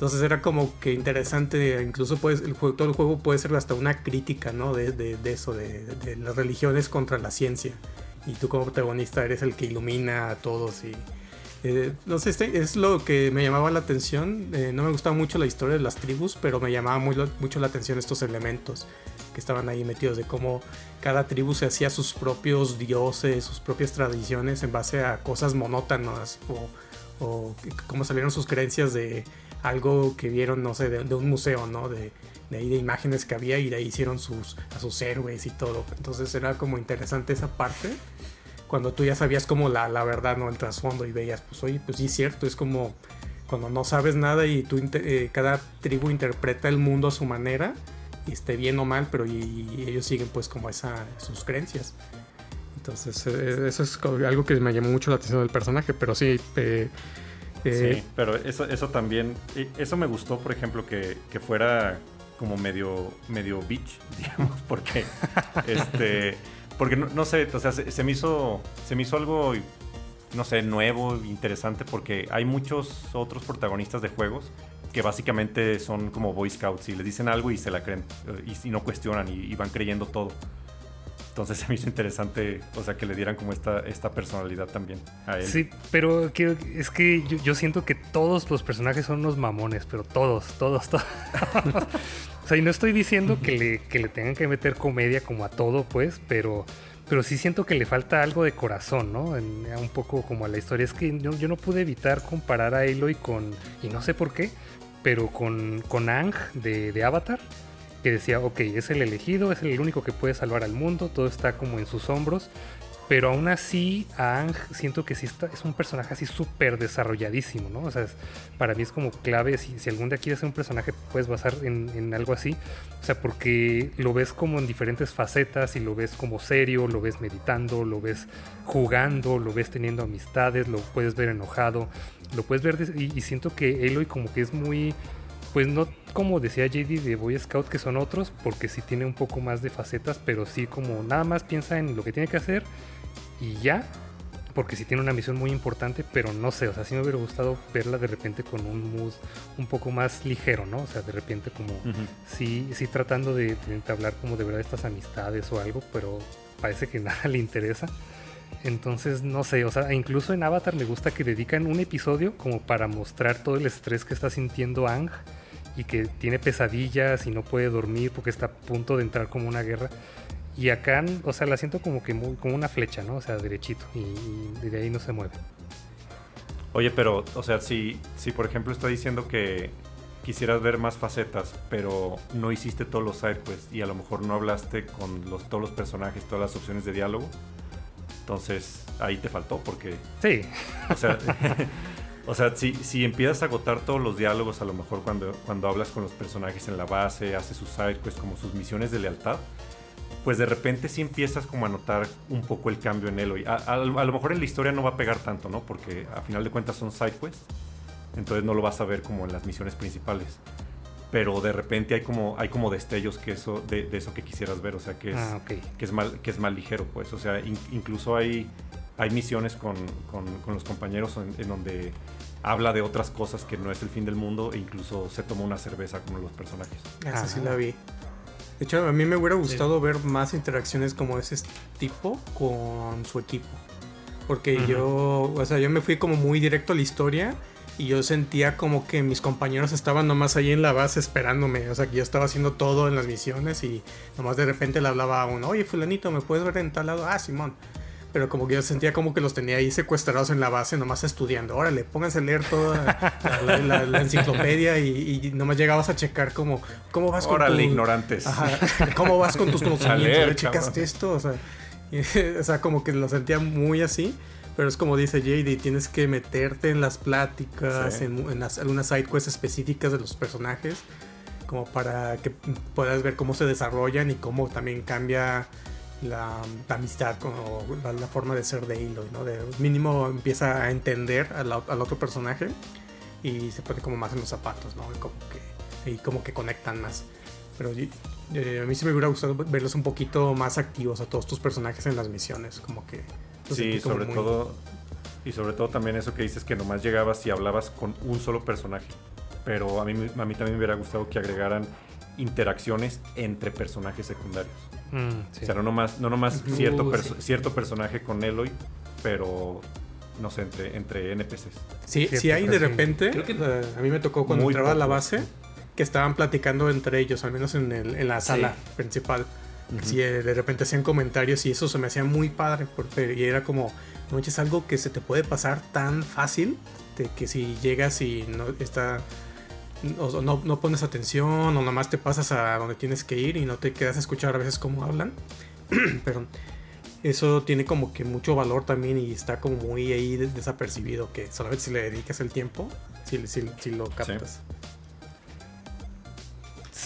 Entonces era como que interesante, incluso el juego, todo el juego puede ser hasta una crítica, ¿no? De, de- de eso, de, de las religiones contra la ciencia. Y tú como protagonista eres el que ilumina a todos y... eh, no sé, este es lo que me llamaba la atención. eh, no me gustaba mucho la historia de las tribus, pero me llamaba muy mucho la atención estos elementos que estaban ahí metidos, de cómo cada tribu se hacía sus propios dioses, sus propias tradiciones en base a cosas monótonas o, o cómo salieron sus creencias de algo que vieron, no sé, de, un museo, ¿no? De, ahí de imágenes que había y de ahí hicieron sus, a sus héroes y todo. Entonces era como interesante esa parte cuando tú ya sabías como la, la verdad, ¿no? El trasfondo y veías, pues oye, pues sí es cierto, es como cuando no sabes nada y tú eh, cada tribu interpreta el mundo a su manera y esté bien o mal, pero y, ellos siguen pues como esa sus creencias. Entonces, eh, eso es algo que me llamó mucho la atención del personaje, pero sí, eh, eh, Sí, pero eso, eso también, eh, eso me gustó, por ejemplo, que, que fuera como medio, medio bitch, <laughs> digamos, porque, este, porque no, no sé, o sea, se, se me hizo, se me hizo algo, no sé, nuevo, interesante, porque hay muchos otros protagonistas de juegos que básicamente son como Boy Scouts y les dicen algo y se la creen eh, y, y no cuestionan y, y van creyendo todo. Entonces se me hizo interesante, o sea, que le dieran como esta, esta personalidad también a él. Sí, pero quiero- es que yo, yo siento que todos los personajes son unos mamones, pero todos, todos, todos. <laughs> o sea, y no estoy diciendo que le, que le tengan que meter comedia como a todo, pues, pero, pero sí siento que le falta algo de corazón, ¿no? En- un poco como a la historia. Es que yo, yo no pude evitar comparar a Aloy con, y no sé por qué, pero con, con Ang de, de Avatar que decía, ok, es el elegido, es el único que puede salvar al mundo, todo está como en sus hombros, pero aún así a Ang siento que sí es un personaje así súper desarrolladísimo, ¿no? O sea, para mí es como clave, si, si algún día quieres ser un personaje, puedes basar en, en algo así, o sea, porque lo ves como en diferentes facetas y lo ves como serio, lo ves meditando, lo ves jugando, lo ves teniendo amistades, lo puedes ver enojado, lo puedes ver, y, y siento que Aloy como que es muy pues no como decía JD de Boy Scout que son otros, porque sí tiene un poco más de facetas, pero sí como nada más piensa en lo que tiene que hacer y ya, porque sí tiene una misión muy importante, pero no sé, o sea, sí me hubiera gustado verla de repente con un mood un poco más ligero, ¿no? O sea, de repente como Ujú. sí, sí tratando de, de entablar como de verdad estas amistades o algo, pero parece que <laughs> nada le interesa. Entonces, no sé, o sea, incluso en Avatar me gusta que dedican un episodio como para mostrar todo el estrés que está sintiendo Ang y que tiene pesadillas y no puede dormir porque está a punto de entrar como una guerra. Y acá, o sea, la siento como que muy, como una flecha, ¿no? O sea, derechito y, y de ahí no se mueve. Oye, pero, o sea, si, si por ejemplo está diciendo que quisieras ver más facetas, pero no hiciste todos los sidequests y a lo mejor no hablaste con los, todos los personajes, todas las opciones de diálogo, entonces ahí te faltó porque, Sí, o sea, <laughs> o sea si, si empiezas a agotar todos los diálogos, a lo mejor cuando, cuando hablas con los personajes en la base, haces sus sidequests como sus misiones de lealtad, pues de repente sí empiezas como a notar un poco el cambio en Eloy. A, a- a lo mejor en la historia no va a pegar tanto, ¿no? Porque a final de cuentas son side quests, entonces no lo vas a ver como en las misiones principales. Pero de repente hay como, hay como destellos que eso, de, de eso que quisieras ver, o sea, que es, ah, que es, mal, que es más ligero, pues. O sea, in- incluso hay, hay misiones con, con- con los compañeros en, en donde habla de otras cosas que no es el fin del mundo e incluso se toma una cerveza con los personajes. Esa sí la vi. De hecho, a mí me hubiera gustado ver más interacciones como ese tipo con su equipo. Porque Ujú. yo, o sea, yo me fui como muy directo a la historia y yo sentía como que mis compañeros estaban nomás ahí en la base esperándome. O sea, que yo estaba haciendo todo en las misiones y nomás de repente le hablaba a uno, oye, fulanito, ¿me puedes ver en tal lado? Ah, Simón. Pero como que yo sentía como que los tenía ahí secuestrados en la base, nomás estudiando. Órale, pónganse a leer toda la, la- la- la enciclopedia y, y nomás llegabas a checar como, ¿cómo vas con Órale, tu- ignorantes. Ajá. ¿Cómo vas con tus <laughs> conocimientos? leer, ¿Ya checaste esto? O sea, y- <laughs> o sea, como que lo sentía muy así. Pero es como dice JD, tienes que meterte en las pláticas, Sí. en, en las- algunas side quests específicas de los personajes. como para que puedas ver cómo se desarrollan y cómo también cambia la, la amistad con, o la, la forma de ser de Aloy, ¿no? De mínimo empieza a entender al, al otro personaje y se pone como más en los zapatos, ¿no? Y como que, y como que conectan más. Pero eh, a mí sí me hubiera gustado verlos un poquito más activos a todos tus personajes en las misiones, como que... Sí, como sobre muy- todo. Y sobre todo también eso que dices que nomás llegabas y hablabas con un solo personaje. Pero a mí, a mí también me hubiera gustado que agregaran interacciones entre personajes secundarios. Mm, sí. O sea, no nomás, no nomás cierto, Uh, perso- sí. cierto personaje con Eloy, pero no sé, entre, entre NPCs. Sí, Cierto, sí hay de repente, Creo que- eh, a mí me tocó cuando entraba a la base, que estaban platicando entre ellos, al menos en, el- en la Sí. sala principal. Sí, eh, de repente hacían comentarios y eso se me hacía muy padre, porque y era como, no es algo que se te puede pasar tan fácil, de que si llegas y no está... O o no, no pones atención o nomás te pasas a donde tienes que ir y no te quedas a escuchar a veces cómo hablan. <clears throat> Perdón. Eso tiene como que mucho valor también y está como muy ahí de- desapercibido que solamente si le dedicas el tiempo, si, si, si lo captas.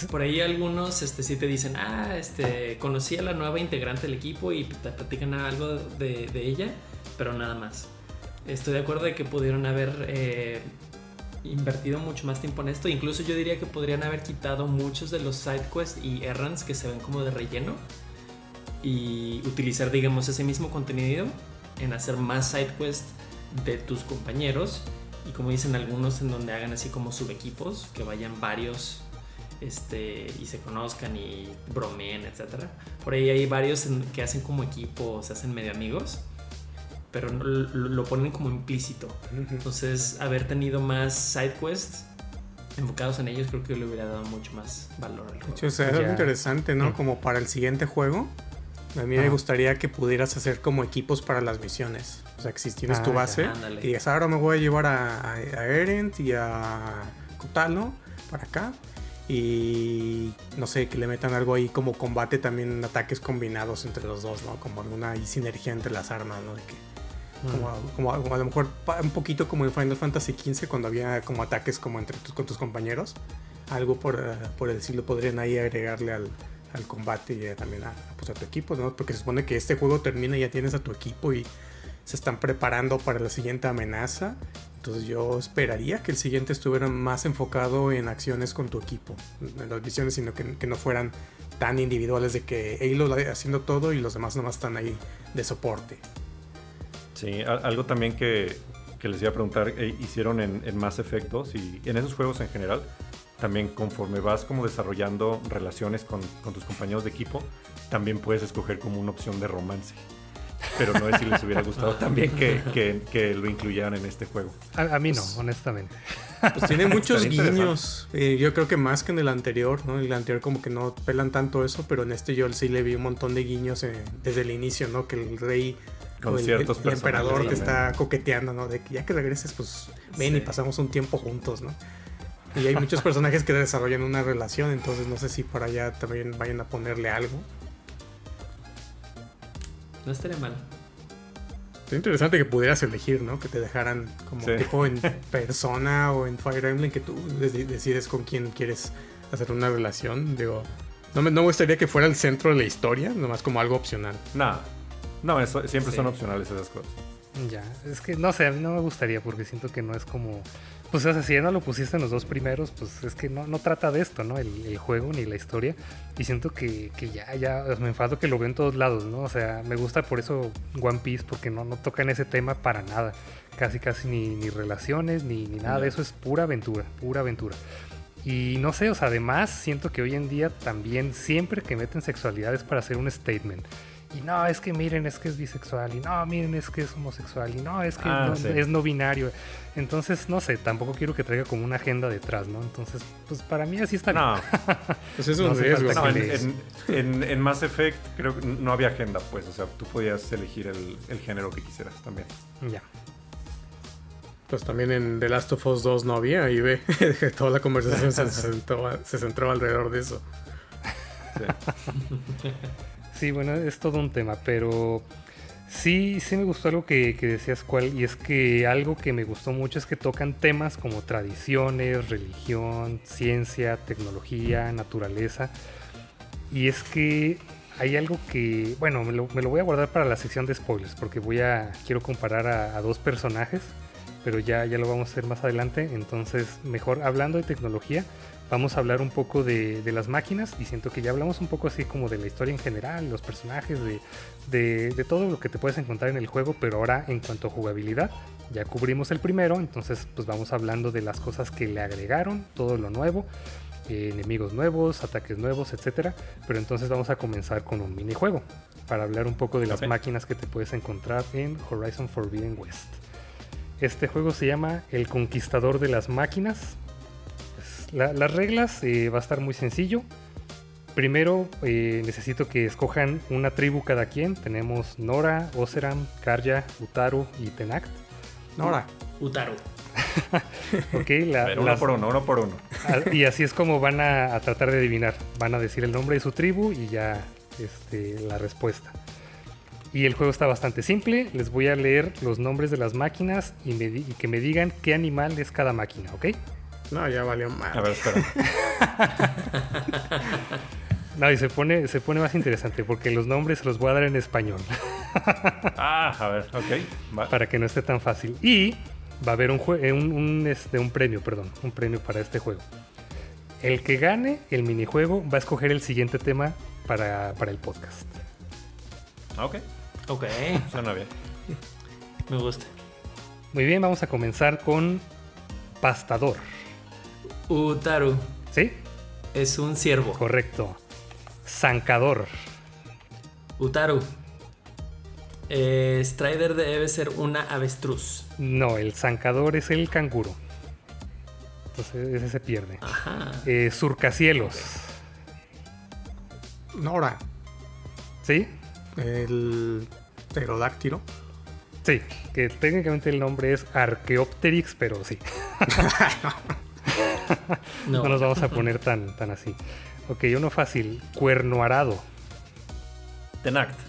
Por ahí algunos este, sí te dicen, ah, este, conocí a la nueva integrante del equipo y te platican algo de, de ella, pero nada más. Estoy de acuerdo de que pudieron haber eh, invertido mucho más tiempo en esto. Incluso yo diría que podrían haber quitado muchos de los side quests y errands que se ven como de relleno y utilizar, digamos, ese mismo contenido en hacer más side quests de tus compañeros y como dicen algunos en donde hagan así como subequipos, que vayan varios este, y se conozcan y bromeen, etc. Por ahí hay varios en- que hacen como equipo, se hacen medio amigos, pero no- lo, lo ponen como implícito. Entonces, haber tenido más side quests enfocados en ellos creo que le hubiera dado mucho más valor al De juego. hecho, o sea, es algo Ya. interesante, ¿no? Mm. Como para el siguiente juego. A mí me Ajá. gustaría que pudieras hacer como equipos para las misiones. O sea, que si tienes Ah, tu base, que digas, ahora me voy a llevar a, a, a Erend y a Kutalo para acá. Y no sé, que le metan algo ahí como combate también, ataques combinados entre los dos, ¿no? Como alguna sinergia entre las armas, ¿no? De que. Como, como- como a lo mejor un poquito como en Final Fantasy XV cuando había como ataques como entre tus, con tus compañeros. Algo por, eh, por el estilo podrían ahí agregarle al, al combate y eh, también a, pues, a tu equipo, ¿no? Porque se supone que este juego termina y ya tienes a tu equipo y se están preparando para la siguiente amenaza. Entonces yo esperaría que el siguiente estuviera más enfocado en acciones con tu equipo, en las misiones, sino que, que no fueran tan individuales de que Halo haciendo todo y los demás nomás están ahí de soporte. Sí, algo también que, que les iba a preguntar, eh, hicieron en, en Mass Effectos y en esos juegos en general, también conforme vas como desarrollando relaciones con, con tus compañeros de equipo, también puedes escoger como una opción de romance. Pero no sé si les hubiera gustado <laughs> también que, que- que lo incluyeran en este juego. A, a mí no, Pues- honestamente. Pues tiene <laughs> muchos guiños. Eh, yo creo que más que en el anterior, ¿no? En el anterior como que no pelan tanto eso, pero en este yo sí le vi un montón de guiños eh, desde el inicio, ¿no? Que el rey Con el, ciertos el emperador te está coqueteando, ¿no? De que ya que regreses, pues ven Sí. y pasamos un tiempo juntos, ¿no? Y hay muchos personajes que desarrollan una relación, entonces no sé si por allá también vayan a ponerle algo. No estaría mal. Es interesante que pudieras elegir, ¿no? Que te dejaran como Sí. tipo en <laughs> persona o en Fire Emblem, que tú deci- decides con quién quieres hacer una relación. Digo, no me, no me gustaría que fuera el centro de la historia, nomás como algo opcional. Nada. No, eso, siempre Sí. son opcionales esas cosas. Ya, es que no sé, a mí no me gustaría porque siento que no es como. Pues o sea, si ya no lo pusiste en los dos primeros, pues es que no, no trata de esto, ¿no? El, el juego ni la historia. Y siento que, que ya, ya, me enfado que lo veo en todos lados, ¿no? O sea, me gusta por eso One Piece, porque no, no tocan ese tema para nada. Casi, casi ni, ni relaciones, ni, ni nada de eso, es pura aventura, pura aventura. Y no sé, o sea, además siento que hoy en día también siempre que meten sexualidad es para hacer un statement. Y no, es que miren, es que es bisexual. Y no, miren, es que es homosexual. Y no, es que Ah, no- sí. es no binario. Entonces, no sé, tampoco quiero que traiga como una agenda detrás, ¿no? Entonces, pues para mí así está bien. No, <laughs> Pues es un riesgo. no, en, en- en- en Mass Effect creo que no había agenda, pues. O sea, tú podías elegir el, el género que quisieras también. Ya. Pues también en The Last of Us 2 no había, y ve, <laughs> toda la conversación se centró, se centró alrededor de eso. Sí. <laughs> Sí, bueno, es todo un tema, pero Sí, sí me gustó algo que, que decías cuál, y es que algo que me gustó mucho es que tocan temas como tradiciones, religión, ciencia, tecnología, naturaleza. Y es que hay algo que, bueno, me lo, voy a guardar para la sección de spoilers, porque voy a, quiero comparar a, a dos personajes, pero ya, ya lo vamos a hacer más adelante. Entonces, mejor hablando de tecnología, vamos a hablar un poco de, de las máquinas y siento que ya hablamos un poco así como de la historia en general, los personajes, de, de, de todo lo que te puedes encontrar en el juego, pero ahora en cuanto a jugabilidad, ya cubrimos el primero, entonces pues vamos hablando de las cosas que le agregaron, todo lo nuevo, eh, enemigos nuevos, ataques nuevos, etcétera. Pero entonces vamos a comenzar con un minijuego para hablar un poco de las máquinas que te puedes encontrar en Horizon Forbidden West. Este juego se llama El Conquistador de las Máquinas. La- las reglas eh, va a estar muy sencillo. Primero eh, necesito que escojan una tribu cada quien. Tenemos Nora, Oseram, Karya, Utaru y Tenact. Nora. Utaru. <laughs> Ok, la- ver, uno las- por uno, uno por uno. Y así es como van a, a tratar de adivinar. Van a decir el nombre de su tribu y ya este, la respuesta. Y el juego está bastante simple. Les voy a leer los nombres de las máquinas y, me y que me digan qué animal es cada máquina, ¿ok? No, ya valió mal. A ver, espera. <laughs> No, y se pone, se pone más interesante porque los nombres se los voy a dar en español <laughs> Ah, a ver, ok. Va. para que no esté tan fácil. Y va a haber un, jue- eh, un, un, este, un premio, perdón, un premio para este juego. El que gane el minijuego va a escoger el siguiente tema para, para el podcast. Ok, Ok, suena bien. me gusta. Muy bien, vamos a comenzar con Pastador. Utaru ¿Sí? es un ciervo. Correcto. Zancador. Utaru. Eh, Strider debe ser una avestruz. No, el zancador es el canguro. Entonces ese se pierde. Ajá. Eh, surcacielos. Nora. ¿Sí? El pterodáctilo. Sí, que técnicamente el nombre es Archaeopteryx, pero sí. <laughs> <laughs> <laughs> No. No nos vamos a poner tan, tan así. Ok, uno fácil. Cuerno arado. Tenact.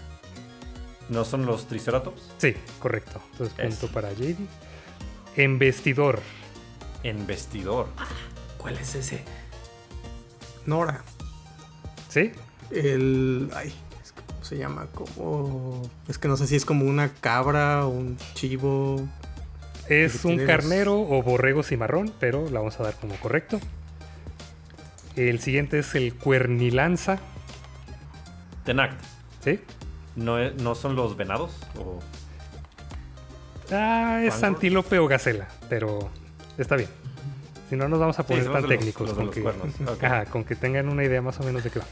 ¿No son los Triceratops? Sí, correcto. Entonces punto para JD. Embestidor. Embestidor. ¿Cuál es ese? Nora. ¿Sí? El. Ay, ¿cómo se llama? Como. Es que no sé si es como una cabra o un chivo. Es un carnero o borrego cimarrón, pero la vamos a dar como correcto. El siguiente es el cuernilanza. Tenact. ¿Sí? ¿No, es- ¿No son los venados? O... Ah, es antílope o gacela, pero está bien. Si no nos vamos a poner tan los- técnicos. los con, los que. <laughs> Ajá, con que tengan una idea más o menos de qué va.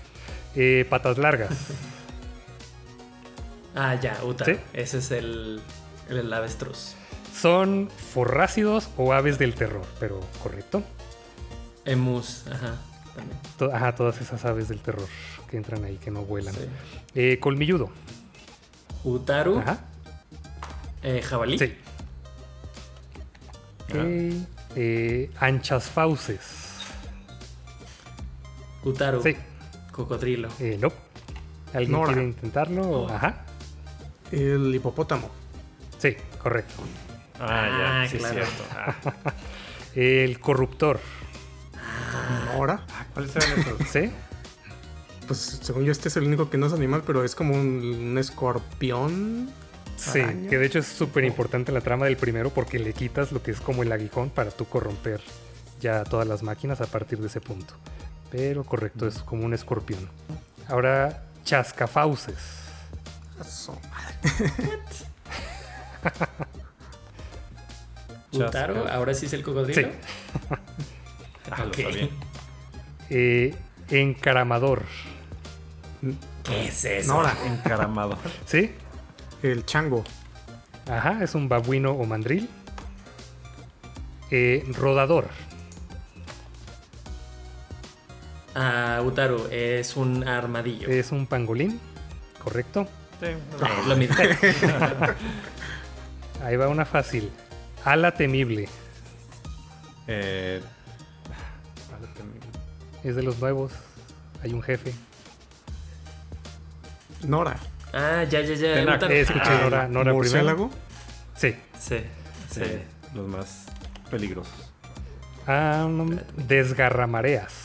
Eh, patas largas. <laughs> Ah, ya. ¿Sí? Ese es el, el avestruz. Son forrácidos o aves del terror, pero correcto. Emus, ajá. También. To- Ajá, todas esas aves del terror que entran ahí, que no vuelan. Sí. Eh, colmilludo. Utaru, Ajá. eh, jabalí. Sí. Ok. Eh, anchas fauces. Utaru, Sí. cocodrilo. Eh, no. ¿Alguien Nora. quiere intentarlo? Ajá. El hipopótamo. Sí, correcto. Ah, Ah, ya, sí, claro. es cierto. Ah, <laughs> El corruptor. Ah, ¿Cuáles eran esos? ¿Sí? Pues según yo, este es el único que no es animal, pero es como un, un escorpión. Sí, Araña. que de hecho es súper importante la trama del primero porque le quitas lo que es como el aguijón para tú corromper ya todas las máquinas a partir de ese punto. Pero correcto, es como un escorpión. Ahora, chascafauces. Eso. <laughs> Chasca. ahora sí es el cocodrilo. Sí. <laughs> Ah, lo Ok. sabía. Eh, encaramador. ¿Qué es eso? Nora. Encaramado. <laughs> ¿Sí? El chango. Ajá, es un babuino o mandril. Eh, rodador. Ah, Utaru, es un armadillo. Es un pangolín. Correcto. Sí, Ah, lo mismo. <laughs> Ahí va una fácil. Ala temible. eh, vale, ten- Es de los nuevos. Hay un jefe. Nora. Ah, ya, ya, ya. Tenac. Eh, escuché Ah, Nora, Nora primero. ¿Murciélago? Sí. Sí, sí. Sí, los más peligrosos. Ah, no, desgarramareas.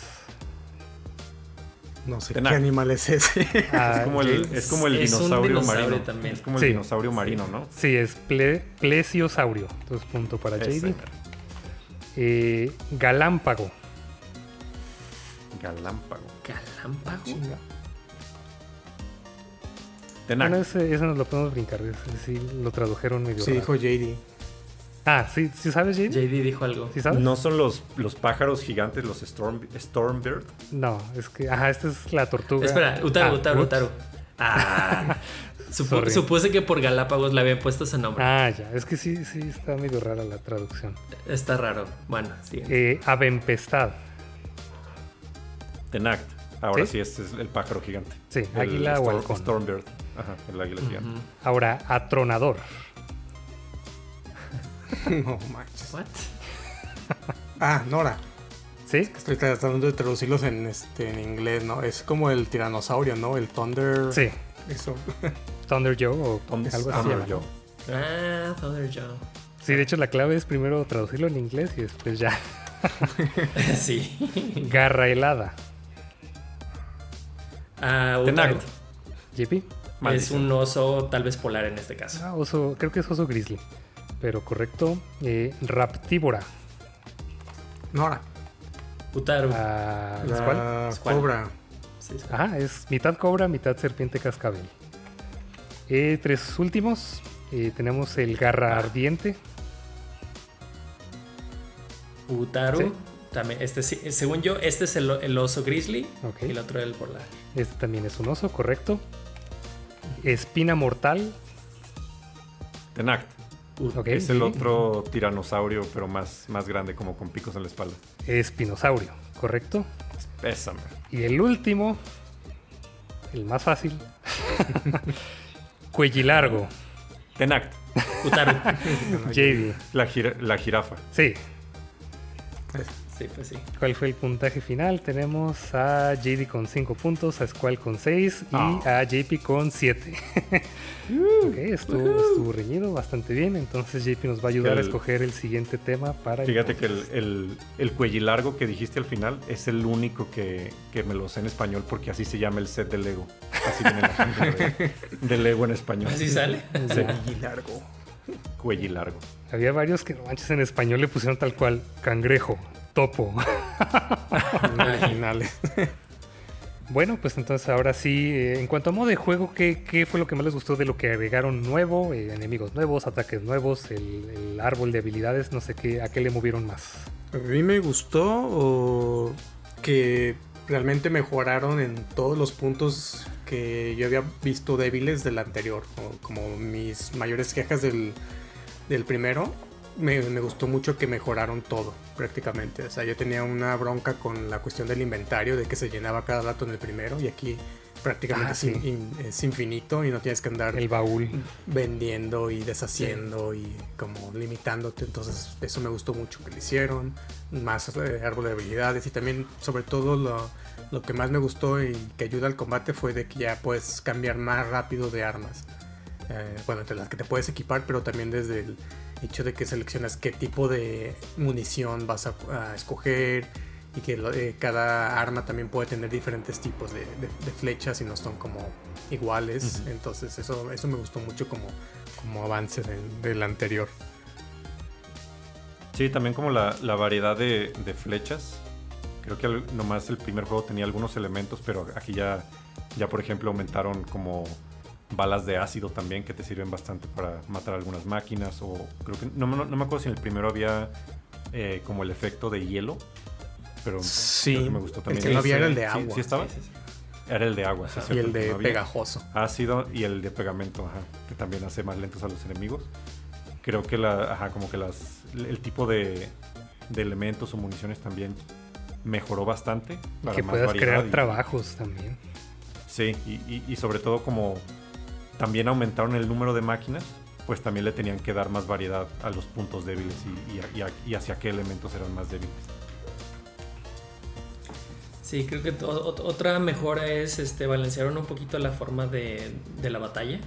No sé Tenac. qué animal es ese. <laughs> Ah, es, como el, es como el Es un dinosaurio, dinosaurio marino. también. Es como el Sí. dinosaurio marino, ¿no? Sí, es ple- plesiosaurio. Entonces, punto para Ese JD. Eh, galámpago. Galámpago. Galámpago. Chinga. Tenac. Bueno, ese, ese nos lo podemos brincar. ese sí, lo tradujeron medio Sí, raro. dijo JD. Ah, ¿sí, ¿sí sabes, JD? JD dijo algo. ¿Sí sabes? ¿No son los, los pájaros gigantes, los Storm, Stormbird? No, es que, ajá, esta es la tortuga. Espera, Utaru, Ah, Utaru, ups. Utaru. Ah. <laughs> Supu- Sorry. supuse que por Galápagos le habían puesto ese nombre. Ah, ya, es que sí, sí, está medio rara la traducción. Está raro. Bueno, sí. Eh, avempestad. Tenac. Ahora ¿Sí? sí, este es el pájaro gigante. Sí, El águila o Storm-. Stormbird. Ajá, el águila gigante. Ahora, atronador. <laughs> no manches. What? <laughs> Ah, Nora. ¿Sí? Estoy tratando de traducirlos en, este, en inglés, ¿no? Es como el tiranosaurio, ¿no? El Thunder. Sí. Eso. <laughs> Thunder Joe o Thund- algo así. Thunder. Joe. Ah, Thunder Joe. Sí, de hecho la clave es primero traducirlo en inglés y después ya. sí. Garra helada. Ah, Tenac. Utaru. JP. Es un oso tal vez polar en este caso. Ah, oso, creo que es oso grizzly. Pero correcto. Eh, raptívora. Nora. Utaru. Ah, La ¿cuál? ¿Cuál? cobra. Sí, sí. Ajá, es mitad cobra, mitad serpiente cascabel. Eh, tres últimos. Eh, tenemos el garra ardiente. Utaru. Sí. También, este, sí- según yo, este es el, el oso grizzly Ok. y el otro el polar. Este también es un oso, correcto. Espina mortal. Tenac. Es el sí. otro tiranosaurio, pero más, más grande, como con picos en la espalda. Espinosaurio, correcto. Pésame. Y el último, el más fácil. <laughs> Cuellilargo. Tenac. Utaru. <laughs> JD. La, la jirafa. Sí. Sí, pues sí. ¿Cuál fue el puntaje final? Tenemos a JD con 5 puntos, a Squall con 6 y Ah. a JP con 7. <laughs> ok, estuvo, estuvo reñido bastante bien. Entonces JP nos va a ayudar a escoger el siguiente tema para el Fíjate que el, el, el cuellilargo que dijiste al final es el único que, que me lo sé en español porque así se llama el set de Lego. Así viene la página de, de Lego en español. Así sale. <laughs> Sí, Y largo. cuellilargo. Había varios que no manches en español le pusieron tal cual cangrejo, topo. Originales. Bueno, pues entonces ahora sí, eh, en cuanto a modo de juego, ¿qué, qué fue lo que más les gustó de lo que agregaron nuevo? Eh, enemigos nuevos, ataques nuevos, el, el árbol de habilidades, no sé qué, a qué le movieron más. A mí me gustó o que realmente mejoraron en todos los puntos que yo había visto débiles del anterior. o como mis mayores quejas del, del primero. Me, me gustó mucho que mejoraron todo prácticamente. O sea, yo tenía una bronca con la cuestión del inventario, de que se llenaba cada rato en el primero y aquí prácticamente Ah, es, in- infinito y no tienes que andar El baúl. vendiendo y deshaciendo y como limitándote. Entonces eso me gustó mucho que lo hicieron. Más eh, árbol de habilidades y también sobre todo lo, lo que más me gustó y que ayuda al combate fue de que ya puedes cambiar más rápido de armas. Eh, bueno, entre las que te puedes equipar, pero también desde el hecho de que seleccionas qué tipo de munición vas a, a escoger y que lo- eh, cada arma también puede tener diferentes tipos de, de- de flechas y no son como iguales. Entonces eso, eso me gustó mucho como, como avance del, del anterior. Sí, también como la, la variedad de, de flechas. Creo que nomás el primer juego tenía algunos elementos, pero aquí ya, ya por ejemplo aumentaron como balas de ácido también que te sirven bastante para matar algunas máquinas. O creo que no, me- no me acuerdo si en el primero había eh, como el efecto de hielo. Pero Sí, creo que me gustó el también. que no había era el de agua. ¿Sí, estaba? Sí, sí, sí. Era el de agua, sí, y el el de no pegajoso. ácido y el de pegamento, ajá, que también hace más lentos a los enemigos. Creo que la, ajá, como que las, el tipo de, de elementos o municiones también mejoró bastante. Para que más puedas crear y- trabajos también. Sí, y, y- y sobre todo como también aumentaron el número de máquinas, pues también le tenían que dar más variedad a los puntos débiles y, hacia qué elementos eran más débiles. Sí, creo que otra mejora es este, balancearon un poquito la forma de, de, la batalla.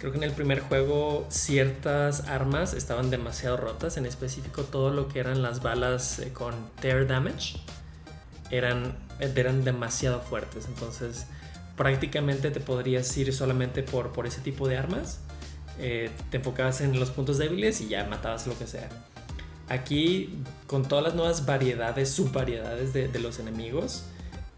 Creo que en el primer juego ciertas armas estaban demasiado rotas, en específico todo lo que eran las balas eh, con tear damage eran, eran demasiado fuertes. Entonces prácticamente te podrías ir solamente por, por ese tipo de armas. Eh, te enfocabas en los puntos débiles y ya matabas lo que sea. Aquí, con todas las nuevas variedades, subvariedades de, de los enemigos,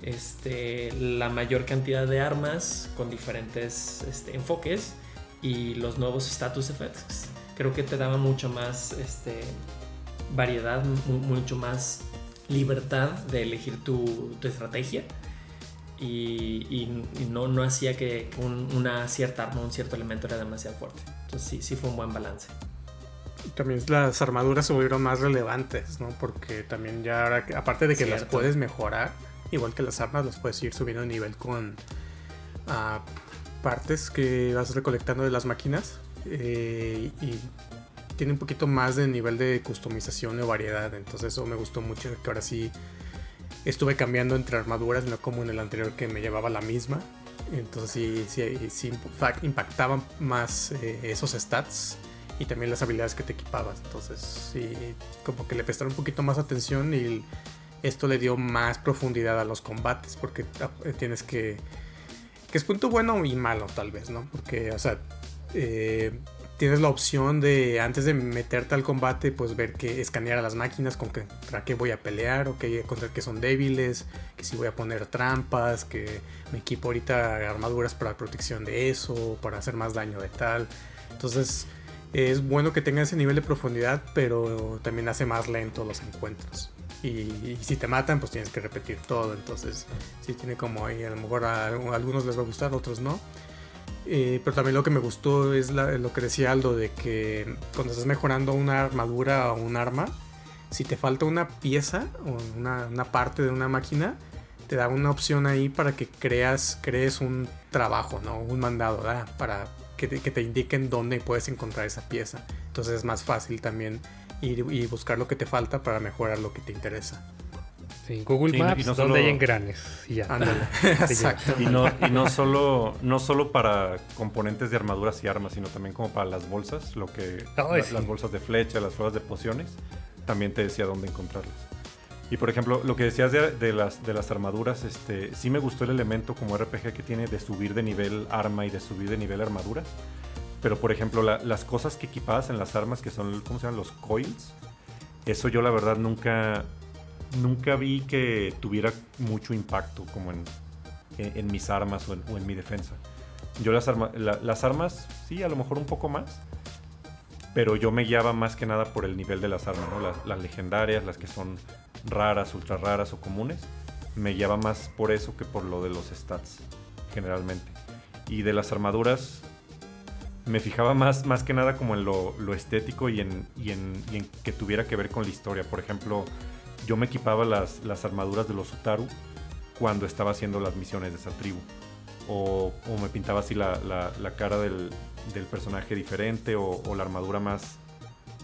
este, la mayor cantidad de armas con diferentes este, enfoques y los nuevos status effects, creo que te daba mucho más este, variedad, mucho más libertad de elegir tu, tu estrategia. Y, y, no, no hacía que una cierta arma, un cierto elemento era demasiado fuerte. Entonces sí, sí fue un buen balance también las armaduras se volvieron más relevantes, ¿no? Porque también ya ahora, aparte de que las puedes mejorar, igual que las armas, las puedes ir subiendo de nivel con uh, partes que vas recolectando de las máquinas. Eh, y tiene un poquito más de nivel de customización o variedad. Entonces eso me gustó mucho, que ahora sí estuve cambiando entre armaduras, no como en el anterior que me llevaba la misma. Entonces sí, sí, impactaban más eh, esos stats y también las habilidades que te equipabas. Entonces, sí, como que le prestaron un poquito más atención y esto le dio más profundidad a los combates porque ah, tienes que... que es punto bueno y malo tal vez, ¿no? Porque, o sea, eh, tienes la opción de antes de meterte al combate, pues ver que escanear a las máquinas con que, para qué voy a pelear o que contra que son débiles, que si voy a poner trampas, que me equipo ahorita armaduras para protección de eso, para hacer más daño de tal. Entonces, es bueno que tenga ese nivel de profundidad, pero también hace más lento los encuentros. Y, si te matan, pues tienes que repetir todo. Entonces, sí tiene como ahí, a lo mejor a, algunos les va a gustar, a otros no. Eh, pero también lo que me gustó es lo que decía Aldo, de que cuando estás mejorando una armadura o un arma, si te falta una pieza o una, una parte de una máquina, te da una opción ahí para que creas, crees un trabajo, ¿no? Un mandado, ¿verdad? Para que te, indiquen dónde puedes encontrar esa pieza. Entonces es más fácil también ir y buscar lo que te falta para mejorar lo que te interesa. Sí, Google Maps, no donde hay engranes. Y ya. <laughs> <laughs> Exacto. Y, no, y no, solo, no solo para componentes de armaduras y armas, sino también como para las bolsas, lo que las bolsas de flecha, las ruedas de pociones, también te decía dónde encontrarlas. Y por ejemplo, lo que decías de, las, de las armaduras, este, sí me gustó el elemento como RPG que tiene de subir de nivel arma y de subir de nivel armadura. Pero por ejemplo, las cosas que equipabas en las armas, que son, ¿cómo se llaman? Los coils. Eso yo la verdad nunca, nunca vi que tuviera mucho impacto como en, mis armas o en, mi defensa. Yo las, las armas, sí, a lo mejor un poco más. Pero yo me guiaba más que nada por el nivel de las armas, ¿no? las, legendarias, las que son raras, ultra raras o comunes, me guiaba más por eso que por lo de los stats, generalmente. Y de las armaduras, me fijaba más, más que nada como en lo, estético y en, que tuviera que ver con la historia. Por ejemplo, yo me equipaba las, las armaduras de los Utaru cuando estaba haciendo las misiones de esa tribu. O, me pintaba así la, cara del, personaje diferente o, o, la armadura más,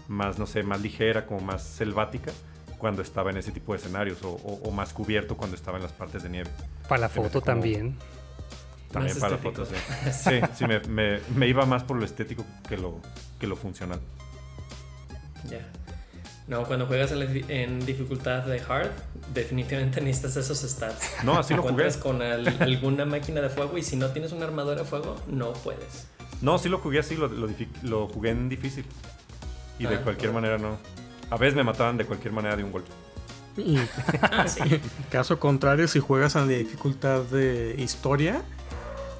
más, no sé, más ligera, como más selvática cuando estaba en ese tipo de escenarios o, más cubierto cuando estaba en las partes de nieve. Para la foto también. También para la foto, sí. sí, sí me, iba más por lo estético que lo, que lo funcional. Ya. No, cuando juegas en dificultad de hard, definitivamente <laughs> necesitas esos stats. No, así lo jugué. con alguna máquina de fuego y si no tienes una armadura de fuego, no puedes. No, sí lo jugué así, lo, lo, jugué en difícil. Y de ah, cualquier manera no. A veces me mataban de cualquier manera de un golpe. Y <laughs> caso contrario, si juegas a la dificultad de historia,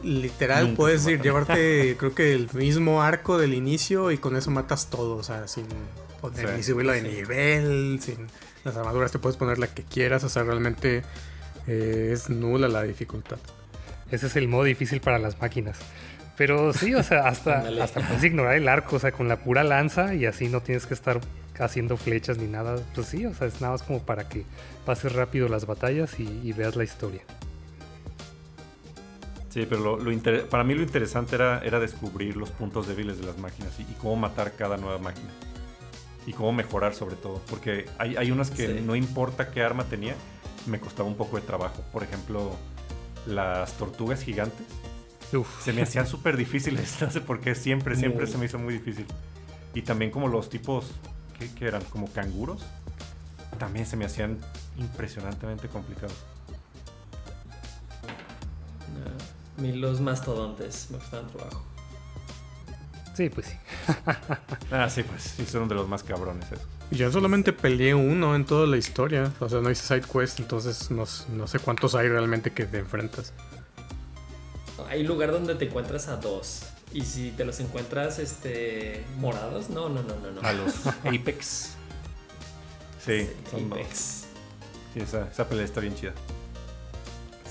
literal puedes ir, llevarte creo que el mismo arco del inicio y con eso matas todo, o sea, sin poner ni subirlo de nivel, sin las armaduras te puedes poner la que quieras, o sea, realmente eh, es nula la dificultad. Ese es el modo difícil para las máquinas. Pero sí, o sea, hasta, <laughs> hasta puedes ignorar el arco, o sea, con la pura lanza y así no tienes que estar haciendo flechas ni nada. Pues sí, o sea, es nada más como para que pases rápido las batallas y, veas la historia. Sí, pero lo, para mí lo interesante era, era descubrir los puntos débiles de las máquinas y, cómo matar cada nueva máquina. Y cómo mejorar sobre todo. Porque hay, hay unas que no importa qué arma tenía, me costaba un poco de trabajo. Por ejemplo, las tortugas gigantes. Se me hacían súper difíciles, <laughs> no sé por qué, siempre, siempre se me hizo muy difícil. Y también como los tipos, ¿qué, eran? Como canguros, también se me hacían impresionantemente complicados. los mastodontes me costaban trabajo. Sí, pues sí. <laughs> ah, sí, pues sí, son de los más cabrones eso. Yo solamente peleé uno en toda la historia. O sea, no hice side quest, entonces no, no sé cuántos hay realmente que te enfrentas. Hay lugar donde te encuentras a dos. Y si te los encuentras este morados, no, no, no, no. A los <laughs> Apex. Sí, son Apex. Sí, esa, esa pelea está bien chida.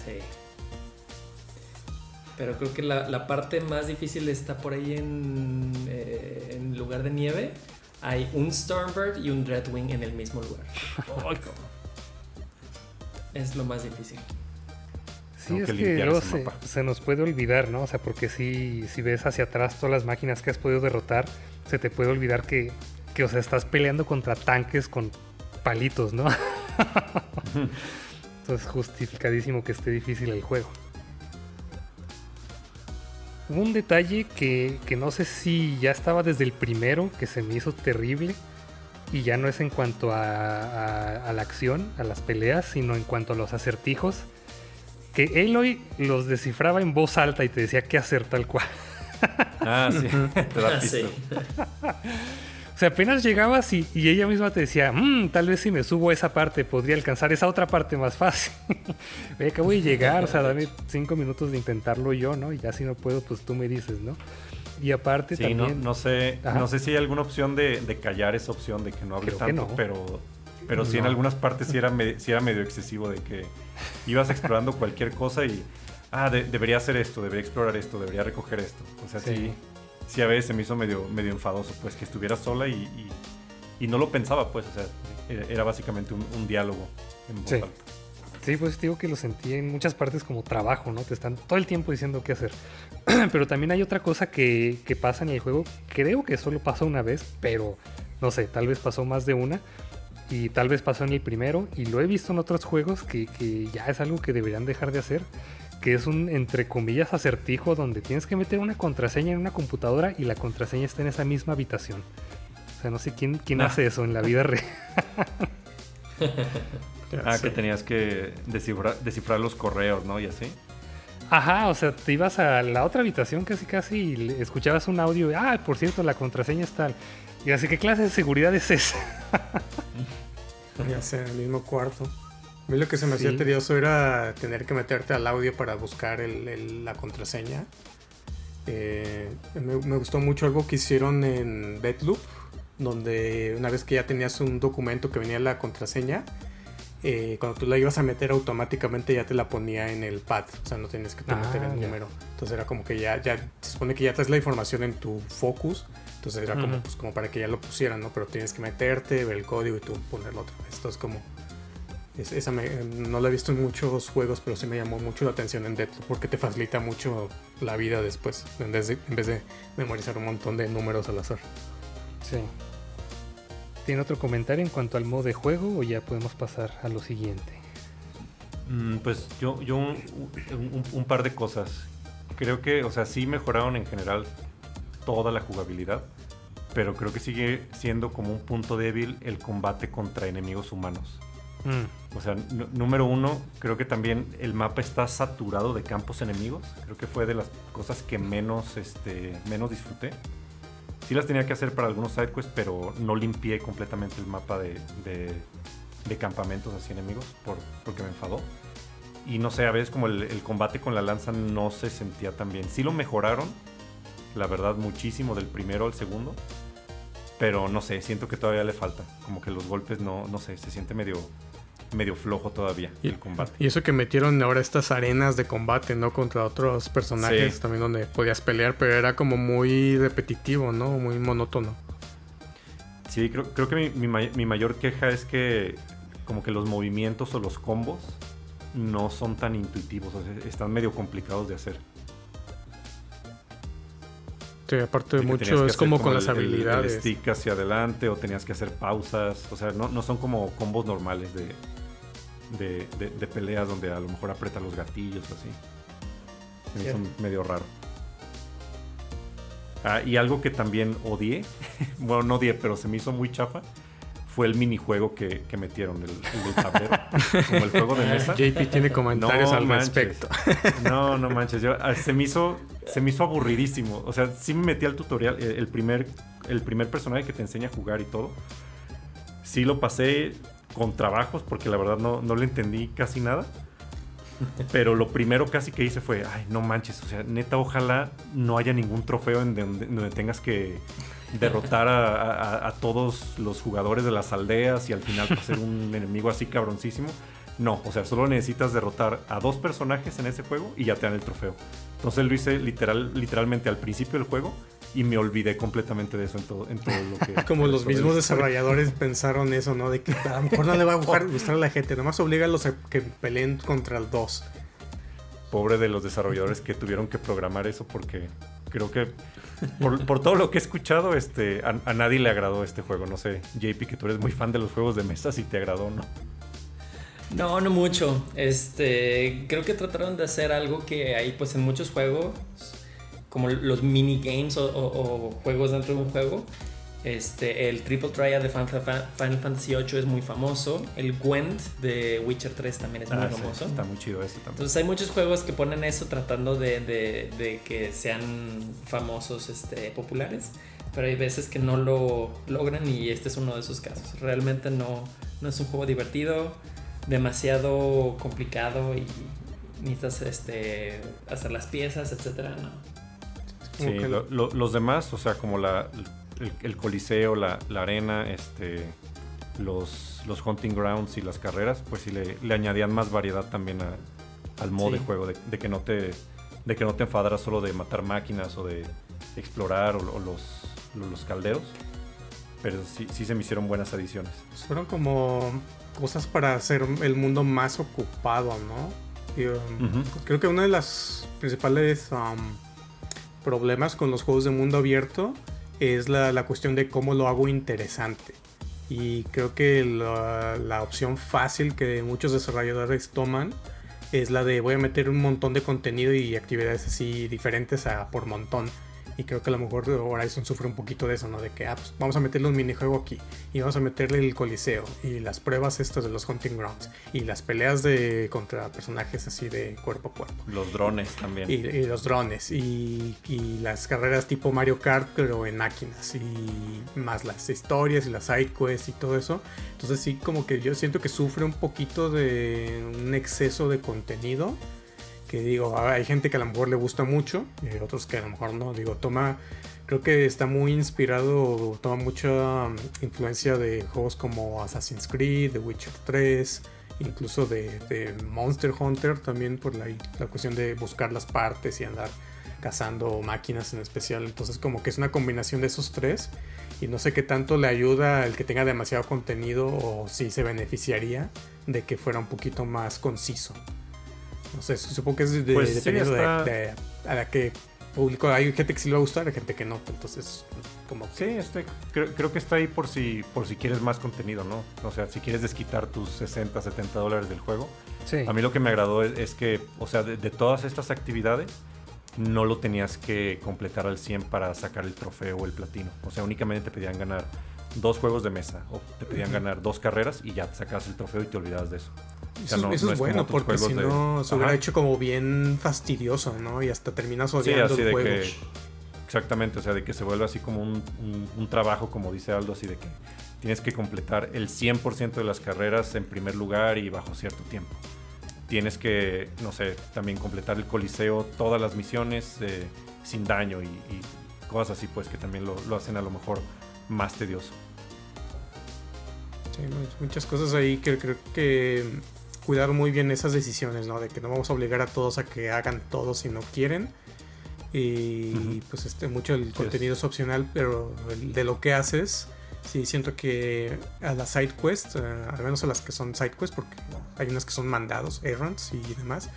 Sí. Pero creo que la, parte más difícil está por ahí en, eh, en lugar de nieve. Hay un Stormbird y un Dreadwing en el mismo lugar. <laughs> es lo más difícil. Sí, es que luego se, nos puede olvidar, ¿no? O sea, porque si, si ves hacia atrás todas las máquinas que has podido derrotar, se te puede olvidar que, que o sea, estás peleando contra tanques con palitos, ¿no? <laughs> <laughs> Entonces, justificadísimo que esté difícil el juego. Hubo un detalle que, que no sé si ya estaba desde el primero, que se me hizo terrible, y ya no es en cuanto a, a la acción, a las peleas, sino en cuanto a los acertijos que Aloy los descifraba en voz alta y te decía qué hacer tal cual. Ah, sí. Ah, <laughs> <laughs> o <laughs> sea, apenas llegabas y, ella misma te decía, mmm, tal vez si me subo a esa parte podría alcanzar esa otra parte más fácil. <laughs> Acabo de llegar, o sea, dame cinco minutos de intentarlo yo, ¿no? Y ya si no puedo, pues tú me dices, ¿no? Y aparte sí, también... No, no sé, no sé si hay alguna opción de, callar esa opción de que no hable tanto, pero pero sí en algunas partes sí era, <laughs> era medio excesivo de que ibas explorando cualquier cosa y, ah, debería hacer esto, debería explorar esto, debería recoger esto. O sea, sí, sí, a veces se me hizo medio, medio enfadoso, pues que estuviera sola y, y, no lo pensaba, pues, o sea, era, básicamente un, diálogo en voz sí. alta. Sí, pues digo que lo sentí en muchas partes como trabajo, ¿no? Te están todo el tiempo diciendo qué hacer. <clears throat> pero también hay otra cosa que, que pasa en el juego. Creo que solo pasó una vez, pero no sé, tal vez pasó más de una y tal vez pasó en el primero y lo he visto en otros juegos que, ya es algo que deberían dejar de hacer que es un entre comillas acertijo donde tienes que meter una contraseña en una computadora y la contraseña está en esa misma habitación o sea no sé quién, quién ah. hace eso en la vida real ah que tenías que descifrar, descifrar los correos no y así Ajá, o sea, te ibas a la otra habitación casi casi y escuchabas un audio, ah, por cierto, la contraseña es tal. Y así, ¿qué clase de seguridad es esa? ya sé, en el mismo cuarto. A mí lo que se me hacía tedioso era tener que meterte al audio para buscar la contraseña. Eh, me, gustó mucho algo que hicieron en Deadloop, donde una vez que ya tenías un documento que venía la contraseña, eh, cuando tú la ibas a meter automáticamente ya te la ponía en el pad, o sea, no tienes que meter el ah, número. Entonces era como que ya, ya se supone que ya traes la información en tu focus entonces era como, pues, como para que ya lo pusieran, ¿no? Pero tienes que meterte, ver el código y tú ponerlo otra vez. Entonces como... esa no la he visto en muchos juegos, pero sí me llamó mucho la atención en Deathloop porque te facilita mucho la vida después, en vez, de, en vez de memorizar un montón de números al azar. Sí. ¿Tiene otro comentario en cuanto al modo de juego o ya podemos pasar a lo siguiente? Mm, pues yo, yo un, un, par de cosas. Creo que, o sea, sí mejoraron en general toda la jugabilidad, pero creo que sigue siendo como un punto débil el combate contra enemigos humanos. Mm. O sea, número uno, creo que también el mapa está saturado de campos enemigos. Creo que fue de las cosas que menos, este, menos disfruté. Sí las tenía que hacer para algunos sidequests, pero no limpié completamente el mapa de, de, campamentos así enemigos por, porque me enfadó. Y no sé, a veces como el, el, combate con la lanza no se sentía tan bien. Sí lo mejoraron, la verdad, muchísimo del primero al segundo. Pero no sé, siento que todavía le falta. Como que los golpes no, no sé, se siente medio, medio flojo todavía el combate. Y eso que metieron ahora estas arenas de combate, ¿no? Contra otros personajes también donde podías pelear, pero era como muy repetitivo, ¿no? Muy monótono. Sí, creo, creo que mi, mi, mayor queja es que como que los movimientos o los combos no son tan intuitivos, o sea, están medio complicados de hacer. Aparte de mucho es como, con las habilidades. El, stick hacia adelante o tenías que hacer pausas. O sea, no, no son como combos normales de, de, de- de peleas donde a lo mejor aprieta los gatillos o así. Se me hizo medio raro. Ah, y algo que también odié, <laughs> bueno, no odié, pero se me hizo muy chafa, fue el minijuego que, que metieron, el, el del tablero, <laughs> como el juego de mesa. JP tiene comentarios No al manches. respecto. <laughs> No, no manches. yo- ah, se, me hizo, se me hizo aburridísimo. O sea, sí me metí al tutorial. El, el primer, el primer personaje que te enseña a jugar y todo. Sí lo pasé con trabajos porque la verdad no, no le entendí casi nada. <laughs> Pero lo primero casi que hice fue, ay, no manches. O sea, neta, ojalá no haya ningún trofeo en donde, donde tengas que derrotar a, a- a todos los jugadores de las aldeas y al final ser un <laughs> enemigo así cabroncísimo. No, o sea, solo necesitas derrotar a dos personajes en ese juego y ya te dan el trofeo. Entonces lo hice literal, literalmente al principio del juego y me olvidé completamente de eso en todo, en todo lo que... <laughs> Como los mismos desarrolladores pensaron eso, ¿no? De que a lo mejor no le va a gustar, <laughs> gustar a la gente, nomás oblígalos a que peleen contra el 2. Pobre de los desarrolladores que tuvieron que programar eso porque creo que por, por todo lo que he escuchado, este, a, a nadie le agradó este juego. No sé, JP, que tú eres muy fan de los juegos de mesa, si te agradó o no. No, no mucho. Este, creo que trataron de hacer algo que hay pues en muchos juegos, como los minigames o, o- o juegos dentro de un juego. Este, el Triple Triad de Final Fantasy VIII es muy famoso. El Gwent de Witcher 3 también es muy Ah, sí, famoso. está muy chido ese también. Entonces hay muchos juegos que ponen eso tratando de, de- de que sean famosos, este, populares, pero hay veces que no lo logran y este es uno de esos casos. Realmente no, no es un juego divertido, demasiado complicado y necesitas este, hacer las piezas, etcétera. No. Sí, que lo- lo- los demás, o sea, como la, el, el coliseo, la, la arena, este, los, los hunting grounds y las carreras, pues sí le, le añadían más variedad también a- al modo Sí. de juego, de, de que no te de que no te enfadaras solo de matar máquinas o de explorar o, o los, lo- los calderos. Pero sí, sí se me hicieron buenas adiciones. fueron como cosas para hacer el mundo más ocupado, ¿no? Y, um, Ujú. Creo que uno de los principales um, problemas con los juegos de mundo abierto es la, cuestión de cómo lo hago interesante. Y creo que la, la opción fácil que muchos desarrolladores toman es la de voy a meter un montón de contenido y actividades así diferentes a por montón. Y creo que a lo mejor Horizon sufre un poquito de eso, ¿no? De que ah, pues vamos a meterle un minijuego aquí. Y vamos a meterle el coliseo. Y las pruebas estas de los hunting grounds. Y las peleas de contra personajes así de cuerpo a cuerpo. Los drones también. Y, y los drones. Y, y las carreras tipo Mario Kart, pero en máquinas. Y más las historias y las side quests y todo eso. Entonces sí, como que yo siento que sufre un poquito de un exceso de contenido. Que digo, ah, hay gente que a lo mejor le gusta mucho. Y otros que a lo mejor no. Digo, toma... Creo que está muy inspirado, toma mucha um, influencia de juegos como Assassin's Creed, The Witcher 3, incluso de, de Monster Hunter también por la, la cuestión de buscar las partes y andar cazando máquinas en especial. Entonces como que es una combinación de esos tres y no sé qué tanto le ayuda el que tenga demasiado contenido o si se beneficiaría de que fuera un poquito más conciso. No sé, supongo que es de, Pues dependiendo de- está- de, a la que público. Hay gente que sí le va a gustar, hay gente que no. Entonces, como Sí, este, creo, creo que está ahí por si, por si quieres más contenido, ¿no? O sea, si quieres desquitar tus 60, 70 dólares del juego. Sí. A mí lo que me agradó es, es que, o sea, de, de todas estas actividades, no lo tenías que completar al 100 para sacar el trofeo o el platino. O sea, únicamente te pedían ganar dos juegos de mesa o te pedían ganar dos carreras y ya te sacabas el trofeo y te olvidabas de eso. O sea, Eso, no- eso no es bueno, porque si de- no se hubiera Ajá. hecho como bien fastidioso, ¿no? Y hasta terminas Sí, odiando así el de juego. que. Exactamente, o sea, de que se vuelve así como un, un- un trabajo, como dice Aldo, así de que tienes que completar el 100% de las carreras en primer lugar y bajo cierto tiempo. Tienes que, no sé, también completar el coliseo, todas las misiones eh, sin daño y, y cosas así, pues que también lo, lo hacen a lo mejor más tedioso. Sí, mu- muchas cosas ahí que creo que cuidar muy bien esas decisiones, ¿no? De que no vamos a obligar a todos a que hagan todo si no quieren. Y Ujú. pues este mucho el es. contenido es opcional, pero de lo que haces, sí siento que a las side quests, eh, al menos a las que son side quests, porque hay unas que son mandados, errands y demás.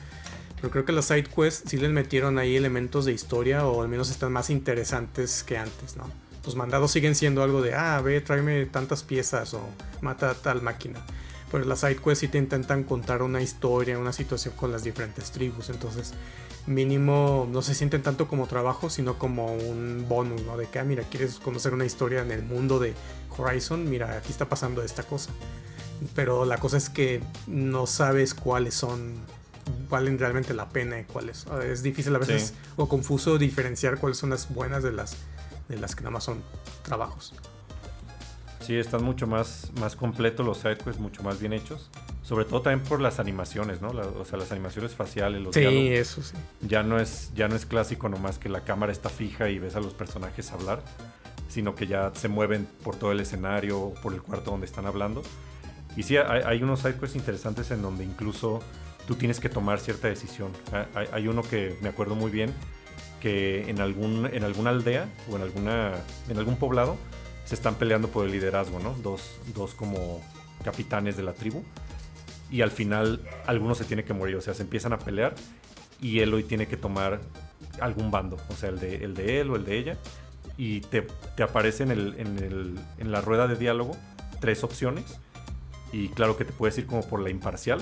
Pero creo que las side quests sí les metieron ahí elementos de historia o al menos están más interesantes que antes, ¿no? Los mandados siguen siendo algo de, ah, ve, tráeme tantas piezas o mata a tal máquina. Pues las sidequests sí te intentan contar una historia, una situación con las diferentes tribus. Entonces, mínimo no se sienten tanto como trabajo, sino como un bonus, ¿no? De que, ah, mira, quieres conocer una historia en el mundo de Horizon, mira, aquí está pasando esta cosa. Pero la cosa es que no sabes cuáles son, valen realmente la pena y cuáles. Es difícil a veces o confuso diferenciar cuáles son las buenas de las, de las que nada más son trabajos. Sí, están mucho más, más completos los sidequests, mucho más bien hechos. Sobre todo también por las animaciones, ¿no? o sea, las animaciones faciales, los Sí, eso sí. Ya no, es, ya no es clásico nomás que la cámara está fija y ves a los personajes hablar, sino que ya se mueven por todo el escenario, por el cuarto donde están hablando. Y sí, hay, hay unos sidequests interesantes en donde incluso tú tienes que tomar cierta decisión. Hay, hay, uno que me acuerdo muy bien, que en, algún, en alguna aldea o en, alguna, en algún poblado se están peleando por el liderazgo, ¿no? Dos, dos como capitanes de la tribu. Y al final alguno se tiene que morir, o sea, se empiezan a pelear y Eloy tiene que tomar algún bando, o sea, el de, él o el de ella. Y te, te aparece en, la rueda de diálogo tres opciones. Y claro que te puedes ir como por la imparcial,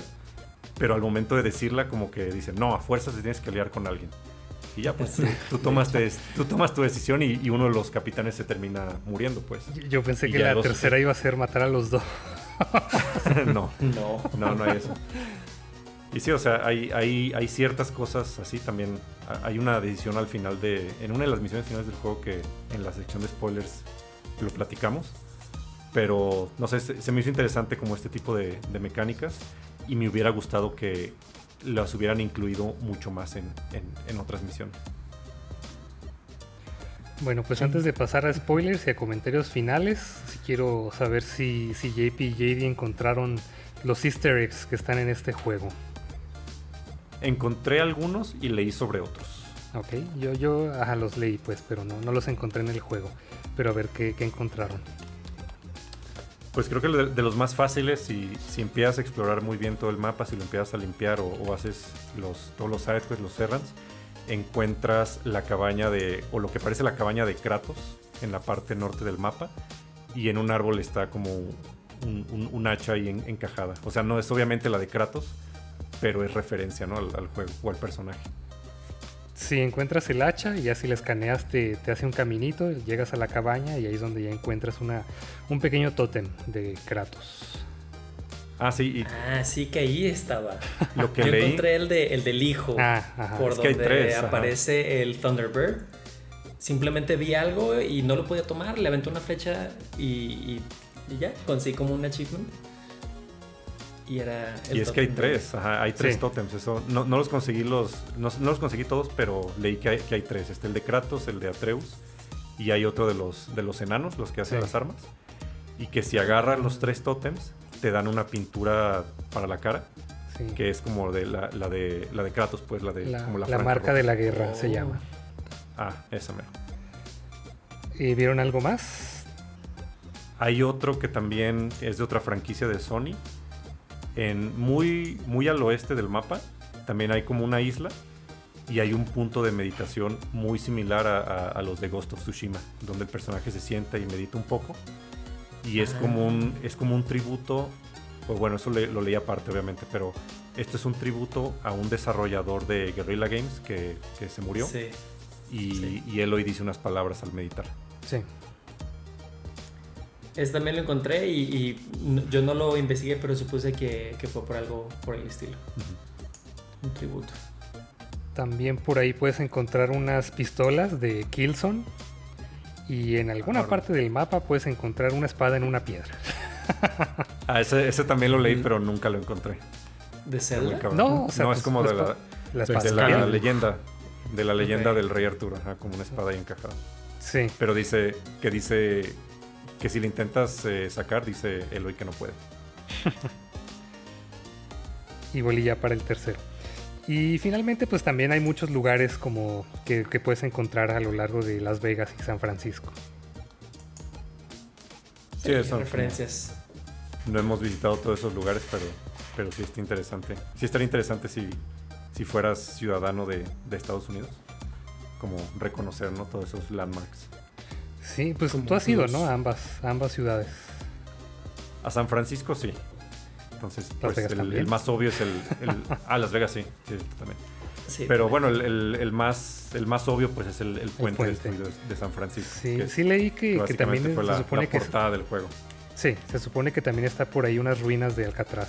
pero al momento de decirla como que dicen, no, a fuerzas te tienes que aliar con alguien. Y ya, pues <laughs> tú, tomas, tú tomas tu decisión y, uno de los capitanes se termina muriendo, pues. Yo pensé que la tercera iba a ser matar a los dos. <laughs> no, no, no, no hay eso. Y sí, o sea, hay, hay, hay ciertas cosas así también. Hay una decisión al final de. En una de las misiones finales del juego que en la sección de spoilers lo platicamos. Pero no sé, se, me hizo interesante como este tipo de, de mecánicas. Y me hubiera gustado que las hubieran incluido mucho más en, otras misiones. Bueno, pues antes de pasar a spoilers y a comentarios finales, quiero saber si, si JP y JD encontraron los easter eggs que están en este juego. Encontré algunos y leí sobre otros. Ok, yo, yo los leí pues, pero no, no los encontré en el juego. Pero a ver qué, qué encontraron. Pues creo que de, los más fáciles, si, si empiezas a explorar muy bien todo el mapa, si lo empiezas a limpiar o, haces los, todos los sidequests, los serrans, encuentras la cabaña de, o lo que parece la cabaña de Kratos en la parte norte del mapa y en un árbol está como un, hacha ahí encajada. O sea, no es obviamente la de Kratos, pero es referencia al juego o al personaje si encuentras el hacha y así la escaneas te, hace un caminito, llegas a la cabaña y ahí es donde ya encuentras una, un pequeño tótem de Kratos. Ah, sí. Ah, sí que ahí estaba. <laughs> Lo que Yo encontré el, de, el del hijo. Ah, por donde aparece el Thunderbird. Simplemente vi algo y no lo podía tomar. Le aventé una flecha y, y ya. Conseguí como un achievement y era y es que hay tres hay tres tótems eso no, los conseguí los no, los conseguí todos pero leí que hay, que hay tres este el de Kratos el de Atreus y hay otro de los de los enanos los que hacen las armas y que si agarran los tres tótems te dan una pintura para la cara que es como de la, de la de Kratos pues la de la, la, marca de la guerra se oh. llama. Ah esa me ¿Y vieron algo más? Hay otro que también es de otra franquicia de Sony, en muy, muy al oeste del mapa también hay como una isla y hay un punto de meditación muy similar a, los de Ghost of Tsushima, donde el personaje se sienta y medita un poco. Y es, como, un, es como un tributo, pues bueno, eso lo leí aparte obviamente, pero esto es un tributo a un desarrollador de Guerrilla Games que, se murió. Y, y él hoy dice unas palabras al meditar. Sí. Este también lo encontré y, yo no lo investigué, pero supuse que, fue por algo por el estilo. Un tributo. También por ahí puedes encontrar unas pistolas de Killzone. Y en alguna parte del mapa puedes encontrar una espada en una piedra. <laughs> ah, ese, también lo leí, pero nunca lo encontré. ¿De Zelda? No, no es como de la, de la leyenda. De la leyenda del rey Arturo, como una espada ahí encajada. Sí. Pero dice que dice que si le intentas eh, sacar, dice Eloy que no puede. <laughs> Igual y ya para el tercero. Y finalmente, pues también hay muchos lugares como que, puedes encontrar a lo largo de Las Vegas y San Francisco. Sí, son referencias. No hemos visitado todos esos lugares, pero, pero sí está interesante. Sí estaría interesante si, si fueras ciudadano de, de Estados Unidos. Como reconocer ¿no? todos esos landmarks. Sí, pues tú has ido, ¿no? A ambas, ambas ciudades. A San Francisco sí. Entonces, Las pues Vegas el, más obvio es el, el- <laughs> Ah, Las Vegas sí, sí, también. Sí, Pero bueno, el, el- el más, el más obvio pues es el, el puente, de, de San Francisco. Sí, que es- sí leí que, que también fue se la, supone la que portada del juego. sí, se supone que también está por ahí unas ruinas de Alcatraz.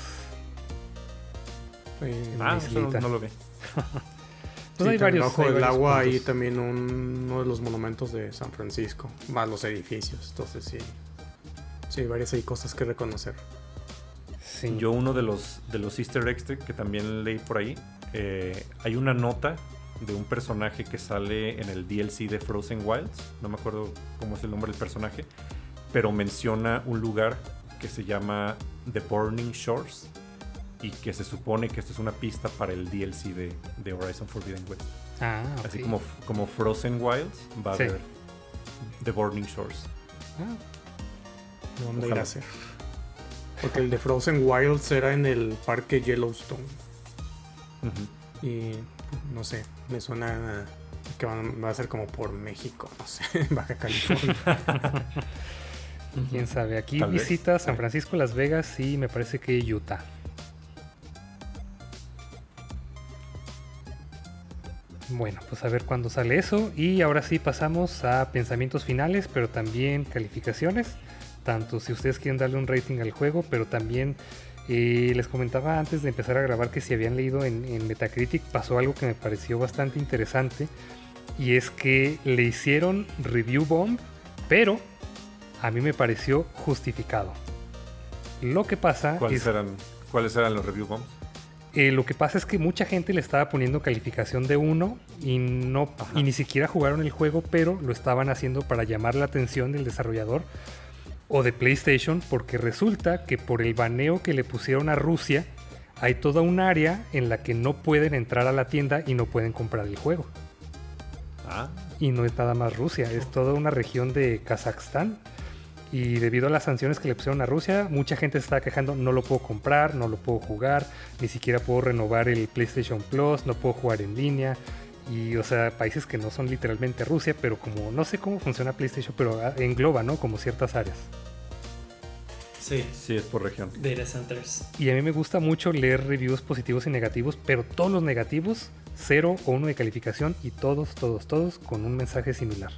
Eh, Ah, eso no, no lo vi. <laughs> sí, hay varios- Bajo hay el varios agua puntos. hay también un- uno de los monumentos de San Francisco, más los edificios. Entonces sí, sí, hay varias hay cosas que reconocer. Sí. Yo uno de los, de los easter eggs que también leí por ahí, eh, hay una nota de un personaje que sale en el DLC de Frozen Wilds, no me acuerdo cómo es el nombre del personaje, pero menciona un lugar que se llama The Burning Shores y que se supone que esto es una pista para el DLC de, de Horizon Forbidden West. Ah, Así ok. como, como Frozen Wilds va a Sí. haber The Burning Shores. Ah, ¿Dónde Ojalá. irá a ser? Porque el de Frozen Wilds era en el parque Yellowstone. Y no sé, me suena que va a ser como por México, no sé, <laughs> Baja California. <laughs> quién sabe. Aquí Tal vez. visita San. Francisco, Las Vegas y me parece que Utah. Bueno, pues a ver cuándo sale eso. Y ahora sí pasamos a pensamientos finales, pero también calificaciones. Tanto si ustedes quieren darle un rating al juego, pero también eh, les comentaba antes de empezar a grabar que si habían leído en, en Metacritic pasó algo que me pareció bastante interesante. Y es que le hicieron review bomb, pero a mí me pareció justificado. Lo que pasa ¿Cuáles, es eran, ¿Cuáles eran los review bombs? Eh, lo que pasa es que mucha gente le estaba poniendo calificación de 1 y no Ajá. y ni siquiera jugaron el juego, pero lo estaban haciendo para llamar la atención del desarrollador o de PlayStation, porque resulta que por el baneo que le pusieron a Rusia, hay toda un área en la que no pueden entrar a la tienda y no pueden comprar el juego. Ah, Y no es nada más Rusia, es toda una región de Kazajstán. Y debido a las sanciones que le pusieron a Rusia, mucha gente se está quejando, no lo puedo comprar, no lo puedo jugar, ni siquiera puedo renovar el PlayStation Plus, no puedo jugar en línea. Y, o sea, países que no son literalmente Rusia, pero como no sé cómo funciona PlayStation, pero ah, engloba, ¿no? Como ciertas áreas. Sí, sí, es por región. data centers. Y a mí me gusta mucho leer reviews positivos y negativos, pero todos los negativos, cero o uno de calificación, y todos, todos, todos con un mensaje similar.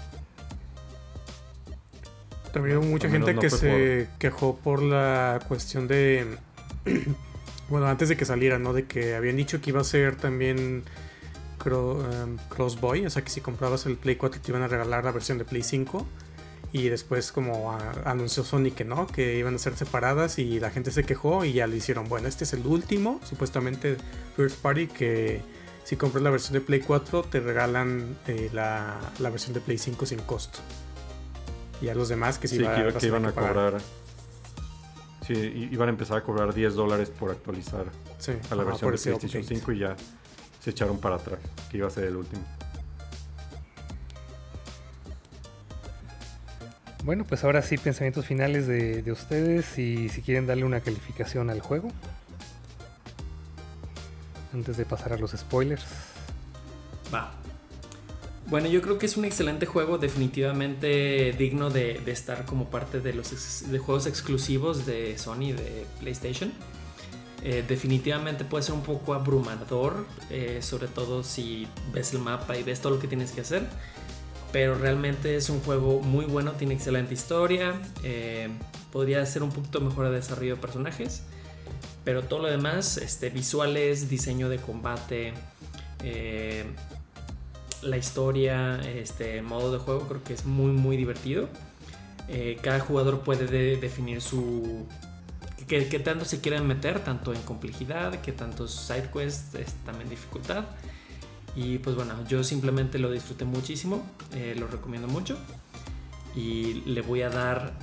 También hubo mucha gente no que se quejó por la cuestión de. <clears throat> bueno, antes de que saliera, ¿no? De que habían dicho que iba a ser también cro- em, Crossboy, o sea que si comprabas el Play 4 te iban a regalar la versión de Play 5. Y después, como anunció Sony que no, que iban a ser separadas y la gente se quejó y ya le hicieron. Bueno, este es el último, supuestamente First Party, que si compras la versión de Play 4 te regalan eh, la, la versión de Play 5 sin costo. Y a los demás que sí, Sí, que, iba- vas que iban a que cobrar. Sí, i- iban a empezar a cobrar 10 dólares por actualizar Sí, a la versión de PlayStation update. 5 y ya se echaron para atrás, que iba a ser el último. Bueno, pues ahora sí, pensamientos finales de, de ustedes y si quieren darle una calificación al juego. Antes de pasar a los spoilers. Va. Bueno, yo creo que es un excelente juego, definitivamente digno de, estar como parte de los de juegos exclusivos de Sony, de PlayStation. Eh, definitivamente puede ser un poco abrumador, eh, sobre todo si ves el mapa y ves todo lo que tienes que hacer. Pero realmente es un juego muy bueno, tiene excelente historia. eh, podría ser un poquito mejor de desarrollo de personajes. Pero todo lo demás, este, visuales, diseño de combate, la historia, este modo de juego, creo que es muy, muy divertido. Eh, cada jugador puede de- definir su. Que tanto se quieran meter, tanto en complejidad, que tantos side quests, es también dificultad. Y pues bueno, yo simplemente lo disfruté muchísimo, eh, lo recomiendo mucho. Y le voy a dar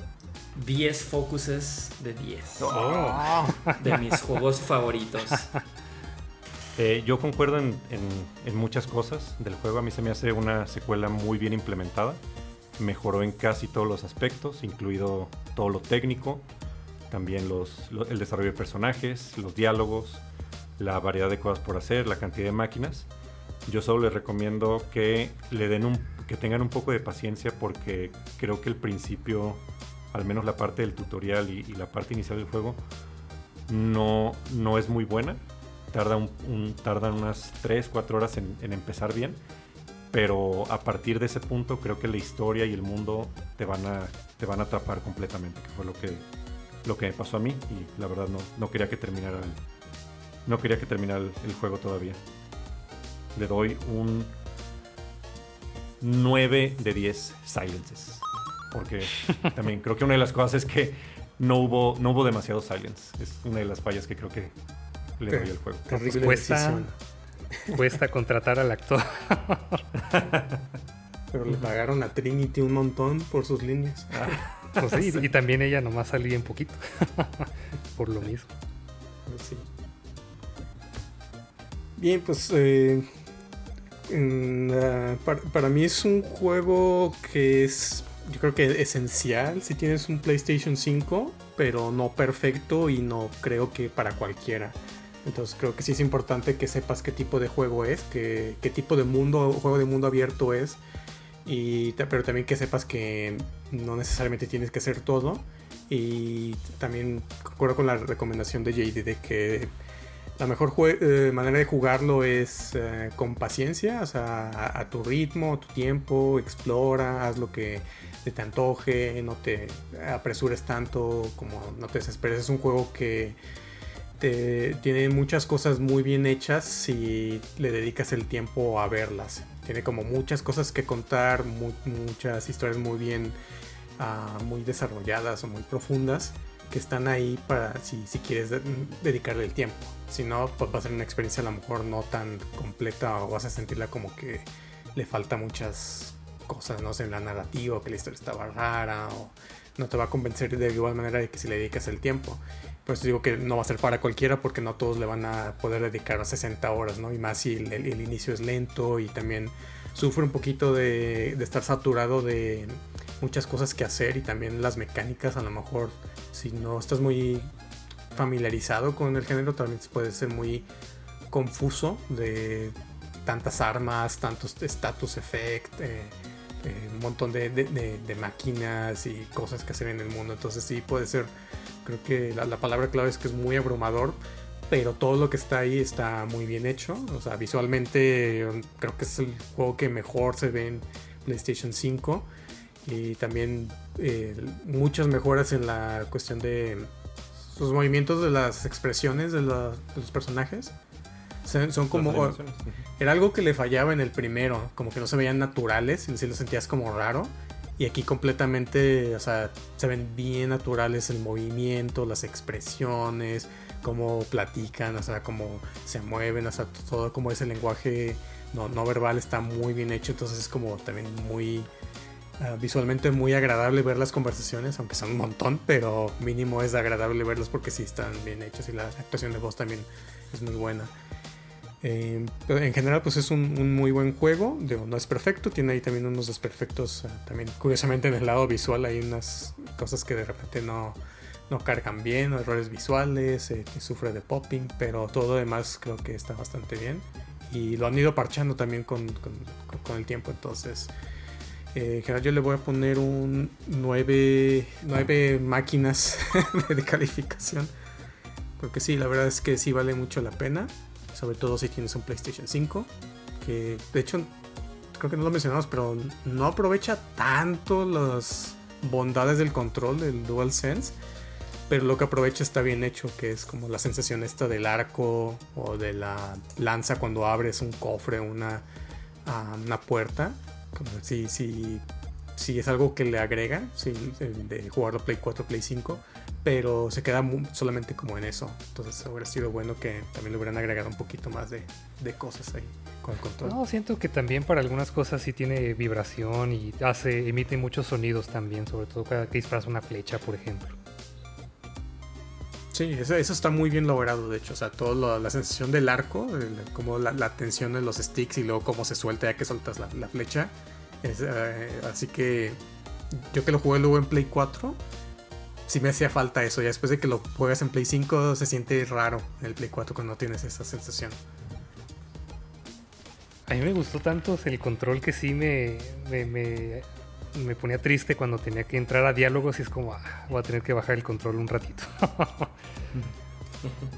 10 focuses de 10 Oh. de mis juegos favoritos. <laughs> Eh, yo concuerdo en, en- en muchas cosas del juego. A mí se me hace una secuela muy bien implementada. Mejoró en casi todos los aspectos, incluido todo lo técnico, también los, lo- el desarrollo de personajes, los diálogos, la variedad de cosas por hacer, la cantidad de máquinas. Yo solo les recomiendo que le den un, que tengan un poco de paciencia porque creo que el principio, al menos la parte del tutorial y, y la parte inicial del juego, no, no es muy buena. Tarda, un, tardan unas 3, 4 horas en, empezar bien. Pero a partir de ese punto creo que la historia y el mundo te van a, te van a atrapar completamente, que fue lo que, lo que me pasó a mí. Y la verdad no, no quería que terminara el, no quería que terminara el juego todavía. Le doy un 9 de 10 silences. Porque <laughs> también creo que una de las cosas es que no hubo, no hubo demasiado silence. Es una de las fallas que creo que le doy al juego. Pues cuesta, cuesta contratar al actor. <laughs> Pero le pagaron a Trinity un montón por sus líneas. Ah, <laughs> pues sí, y también ella nomás salía un poquito. <laughs> por lo mismo. Pues Bien, pues eh, para, mí es un juego que es, yo creo que esencial si tienes un PlayStation 5, pero no perfecto y no creo que para cualquiera. Entonces creo que sí es importante que sepas qué tipo de juego es, qué, qué tipo de mundo, juego de mundo abierto es, y, pero también que sepas que no necesariamente tienes que hacer todo. Y también concuerdo con la recomendación de JD de que la mejor eh, manera de jugarlo es eh, con paciencia, o sea, a, tu ritmo, a tu tiempo, explora, haz lo que te antoje, no te apresures tanto, como no te desesperes. Es un juego que tiene muchas cosas muy bien hechas si le dedicas el tiempo a verlas. Tiene como muchas cosas que contar, muchas historias muy bien, ah, muy desarrolladas o muy profundas que están ahí para si, si quieres dedicarle el tiempo. Si no, pues va a ser una experiencia a lo mejor no tan completa o vas a sentirla como que le falta muchas cosas, no sé, en la narrativa, que la historia estaba rara o no te va a convencer de igual manera de que si le dedicas el tiempo. Por eso digo que no va a ser para cualquiera porque no todos le van a poder dedicar a 60 horas, ¿no? Y más si el, inicio es lento y también sufre un poquito de, de estar saturado de muchas cosas que hacer y también las mecánicas a lo mejor si no estás muy familiarizado con el género también puede ser muy confuso de tantas armas, tantos status effect, eh, eh, un montón de, máquinas y cosas que hacer en el mundo. Entonces sí puede ser, creo que la, la, palabra clave es que es muy abrumador, pero todo lo que está ahí está muy bien hecho. O sea, visualmente creo que es el juego que mejor se ve en PlayStation 5 y también eh, muchas mejoras en la cuestión de los movimientos de las expresiones de, los personajes. Son, como... Era algo que le fallaba en el primero, como que no se veían naturales, y si lo sentías como raro. Y aquí completamente, o sea, se ven bien naturales el movimiento, las expresiones, cómo platican, o sea, cómo se mueven, o sea, todo como ese lenguaje no, no verbal está muy bien hecho, entonces es como también muy Ah, visualmente muy agradable ver las conversaciones, aunque son un montón, pero mínimo es agradable verlos porque sí están bien hechos y la actuación de voz también es muy buena. Eh, en general, pues es un, muy buen juego. no es perfecto, tiene ahí también unos desperfectos. Uh, también, curiosamente, en el lado visual hay unas cosas que de repente no, no cargan bien, errores visuales, eh, que sufre de popping, pero todo lo demás creo que está bastante bien. Y lo han ido parchando también con, con, con el tiempo, entonces eh, en general yo le voy a poner un 9, 9 máquinas <laughs> de calificación. Porque sí, la verdad es que sí vale mucho la pena. Sobre todo si tienes un PlayStation 5. Que de hecho, creo que no lo mencionamos, pero no aprovecha tanto las bondades del control del DualSense. Pero lo que aprovecha está bien hecho, que es como la sensación esta del arco o de la lanza cuando abres un cofre, una, uh, una puerta si, si, si es algo que le agrega, sí, de jugarlo Play 4, Play 5, pero se queda solamente como en eso. Entonces hubiera sido bueno que también le hubieran agregado un poquito más de, cosas ahí con el control. No, siento que también para algunas cosas sí tiene vibración y hace, emite muchos sonidos también, sobre todo cada que disparas una flecha, por ejemplo. Sí, eso, está muy bien logrado, de hecho. O sea, toda la sensación del arco, como la, tensión de los sticks y luego cómo se suelta ya que soltas la, flecha. Eh, así que yo que lo jugué luego en Play 4, sí me hacía falta eso. Ya después de que lo juegas en Play 5, se siente raro en el Play 4 cuando no tienes esa sensación. A mí me gustó tanto el control que sí me, me me ponía triste cuando tenía que entrar a diálogos y es como, ah, voy a tener que bajar el control un ratito. <laughs>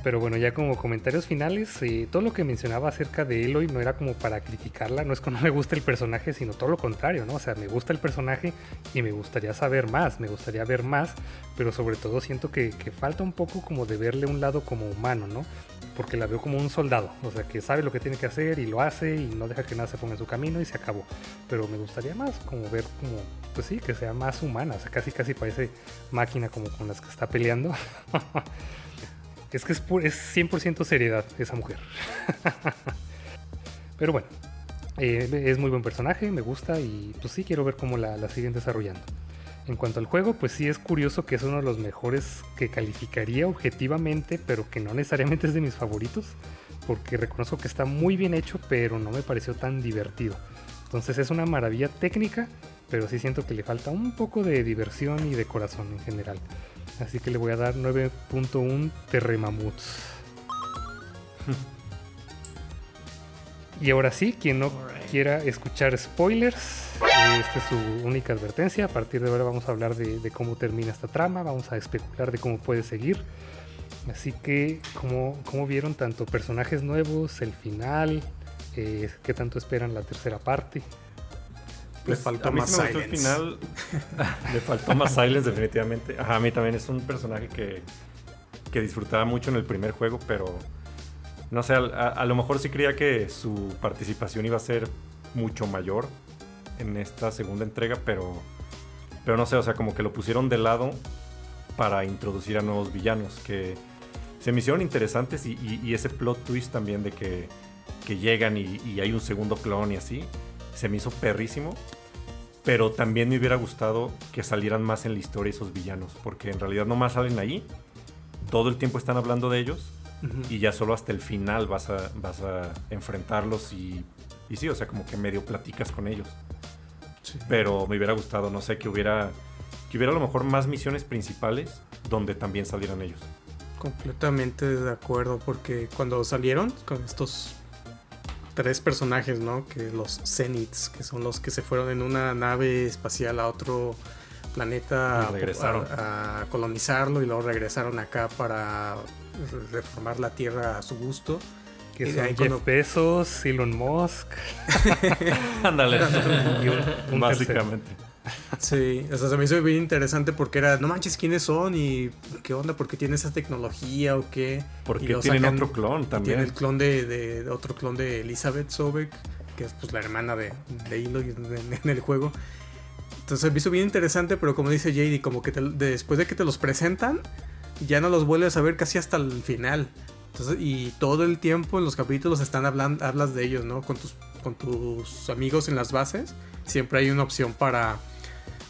Pero bueno, ya como comentarios finales, eh, todo lo que mencionaba acerca de Eloy no era como para criticarla, no es que no me guste el personaje, sino todo lo contrario, ¿no? O sea, me gusta el personaje y me gustaría saber más, me gustaría ver más, pero sobre todo siento que, que falta un poco como de verle un lado como humano, ¿no? porque la veo como un soldado, o sea, que sabe lo que tiene que hacer y lo hace y no deja que nada se ponga en su camino y se acabó. Pero me gustaría más, como ver como, pues sí, que sea más humana, o sea, casi casi parece máquina como con las que está peleando. <laughs> es que es, es 100% seriedad esa mujer. <laughs> Pero bueno, eh, es muy buen personaje, me gusta y pues sí quiero ver cómo la, la siguen desarrollando. En cuanto al juego, pues sí es curioso que es uno de los mejores que calificaría objetivamente, pero que no necesariamente es de mis favoritos, porque reconozco que está muy bien hecho, pero no me pareció tan divertido. Entonces es una maravilla técnica, pero sí siento que le falta un poco de diversión y de corazón en general. Así que le voy a dar 9.1 Terremamuts. y ahora sí, quien no quiera escuchar spoilers, esta es su única advertencia. A partir de ahora vamos a hablar de, cómo termina esta trama, vamos a especular de cómo puede seguir. Así que, ¿cómo, cómo vieron tanto personajes nuevos, el final? Eh, ¿Qué tanto esperan la tercera parte? Le pues, faltó más silence. El final. <laughs> Le faltó más silence, definitivamente. a mí también es un personaje que, que disfrutaba mucho en el primer juego, pero no sé, a, lo mejor sí creía que su participación iba a ser mucho mayor en esta segunda entrega, pero, pero no sé, o sea, como que lo pusieron de lado para introducir a nuevos villanos que se me hicieron interesantes y, ese plot twist también de que, que llegan y, y, hay un segundo clon y así, se me hizo perrísimo. Pero también me hubiera gustado que salieran más en la historia esos villanos, porque en realidad no más salen ahí, todo el tiempo están hablando de ellos y ya solo hasta el final vas a, vas a enfrentarlos y, y sí, o sea, como que medio platicas con ellos. Pero me hubiera gustado, no sé, que hubiera, que hubiera a lo mejor más misiones principales donde también salieran ellos. Completamente de acuerdo, porque cuando salieron con estos tres personajes, ¿no? Que los Zeniths, que son los que se fueron en una nave espacial a otro planeta a, colonizarlo y luego regresaron acá para reformar la Tierra a su gusto. Que son Jeff Bezos, Elon Musk. <laughs> Ándale. <laughs> Básicamente. Sí, o sea, se me hizo bien interesante porque era, no manches, ¿quiénes son? ¿Y qué onda? ¿Por qué tiene esa tecnología o qué? Porque tienen otro clon también. Tiene el clon de, otro clon de Elizabeth Sobek, que es pues la hermana de, de Eloy en, el juego. Entonces me hizo bien interesante, pero como dice JD, como que después de que te los presentan, ya no los vuelves a ver casi hasta el final y todo el tiempo en los capítulos están hablando, hablas de ellos, ¿no? Con tus, con tus amigos en las bases, siempre hay una opción para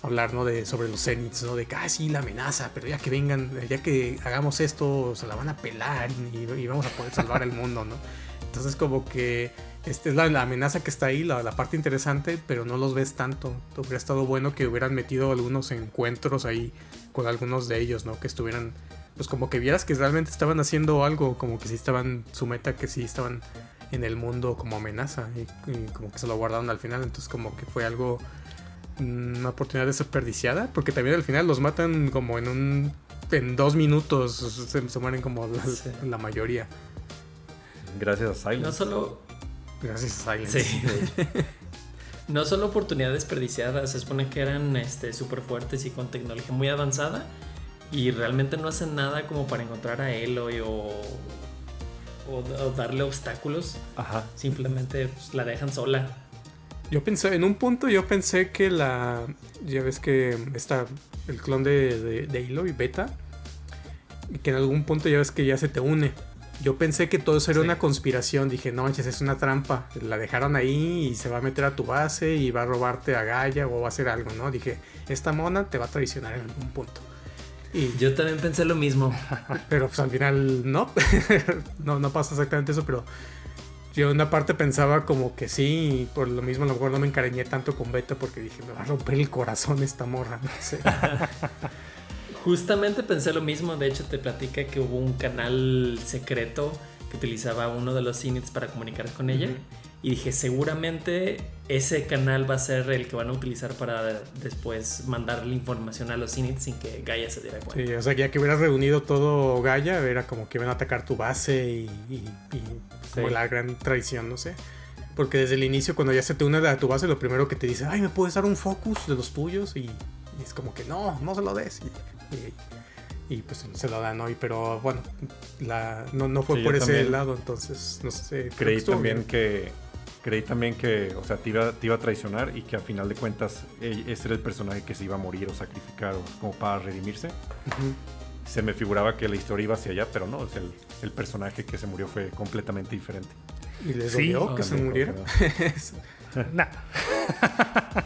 hablar, ¿no? De, sobre los Zeniths, ¿no? De que, ah, la amenaza, pero ya que vengan, ya que hagamos esto, se la van a pelar y, vamos a poder salvar el mundo, ¿no? Entonces como que esta es la, amenaza que está ahí, la, la, parte interesante, pero no los ves tanto. Hubiera estado bueno que hubieran metido algunos encuentros ahí con algunos de ellos, ¿no? Que estuvieran pues como que vieras que realmente estaban haciendo algo, como que sí estaban, su meta que sí estaban en el mundo como amenaza y, como que se lo guardaron al final, entonces como que fue algo, una oportunidad desperdiciada, porque también al final los matan como en un, en dos minutos, se, mueren como la, mayoría. Gracias a Silence. No solo... Gracias a Silence. Sí. <laughs> no solo oportunidades desperdiciadas, se supone que eran este, súper fuertes y con tecnología muy avanzada y realmente no hacen nada como para encontrar a Eloy o, o, darle obstáculos. Ajá. Simplemente pues, la dejan sola. Yo pensé, en un punto yo pensé que la. Ya ves que está el clon de, de, de Eloy, Beta. Y que en algún punto ya ves que ya se te une. Yo pensé que todo eso era una conspiración. Dije, no manches, es una trampa. La dejaron ahí y se va a meter a tu base y va a robarte a Gaia o va a hacer algo, ¿no? Dije, esta mona te va a traicionar en algún punto. Y yo también pensé lo mismo. <laughs> Pero pues al final no. <laughs> no, no pasa exactamente eso, pero yo en una parte pensaba como que sí, y por lo mismo a lo mejor no me encariñé tanto con Beta porque dije, me va a romper el corazón esta morra, no sé. <laughs> Justamente pensé lo mismo, de hecho te platica que hubo un canal secreto que utilizaba uno de los Zinits para comunicar con ella. Y dije, seguramente ese canal va a ser el que van a utilizar para después mandar la información a los Zinit sin que Gaia se diera cuenta. Sí, o sea, ya que hubieras reunido todo Gaia, era como que iban a atacar tu base y, y- y como Sí. la gran traición, no sé. Porque desde el inicio, cuando ya se te une a tu base, lo primero que te dice, ay, ¿me puedes dar un focus de los tuyos? Y, y es como que no, no se lo des. Y, y- y, pues se lo dan hoy, pero bueno, la, no, no fue Sí, por ese lado, entonces, no sé. Creí también bien. que creí también que, o sea, te iba, te iba a traicionar y que a final de cuentas eh, ese era el personaje que se iba a morir o sacrificar o como para redimirse. Se me figuraba que la historia iba hacia allá, pero no, es el, el personaje que se murió fue completamente diferente. Y les Sí, dolió que se muriera. <laughs> Nah, <laughs>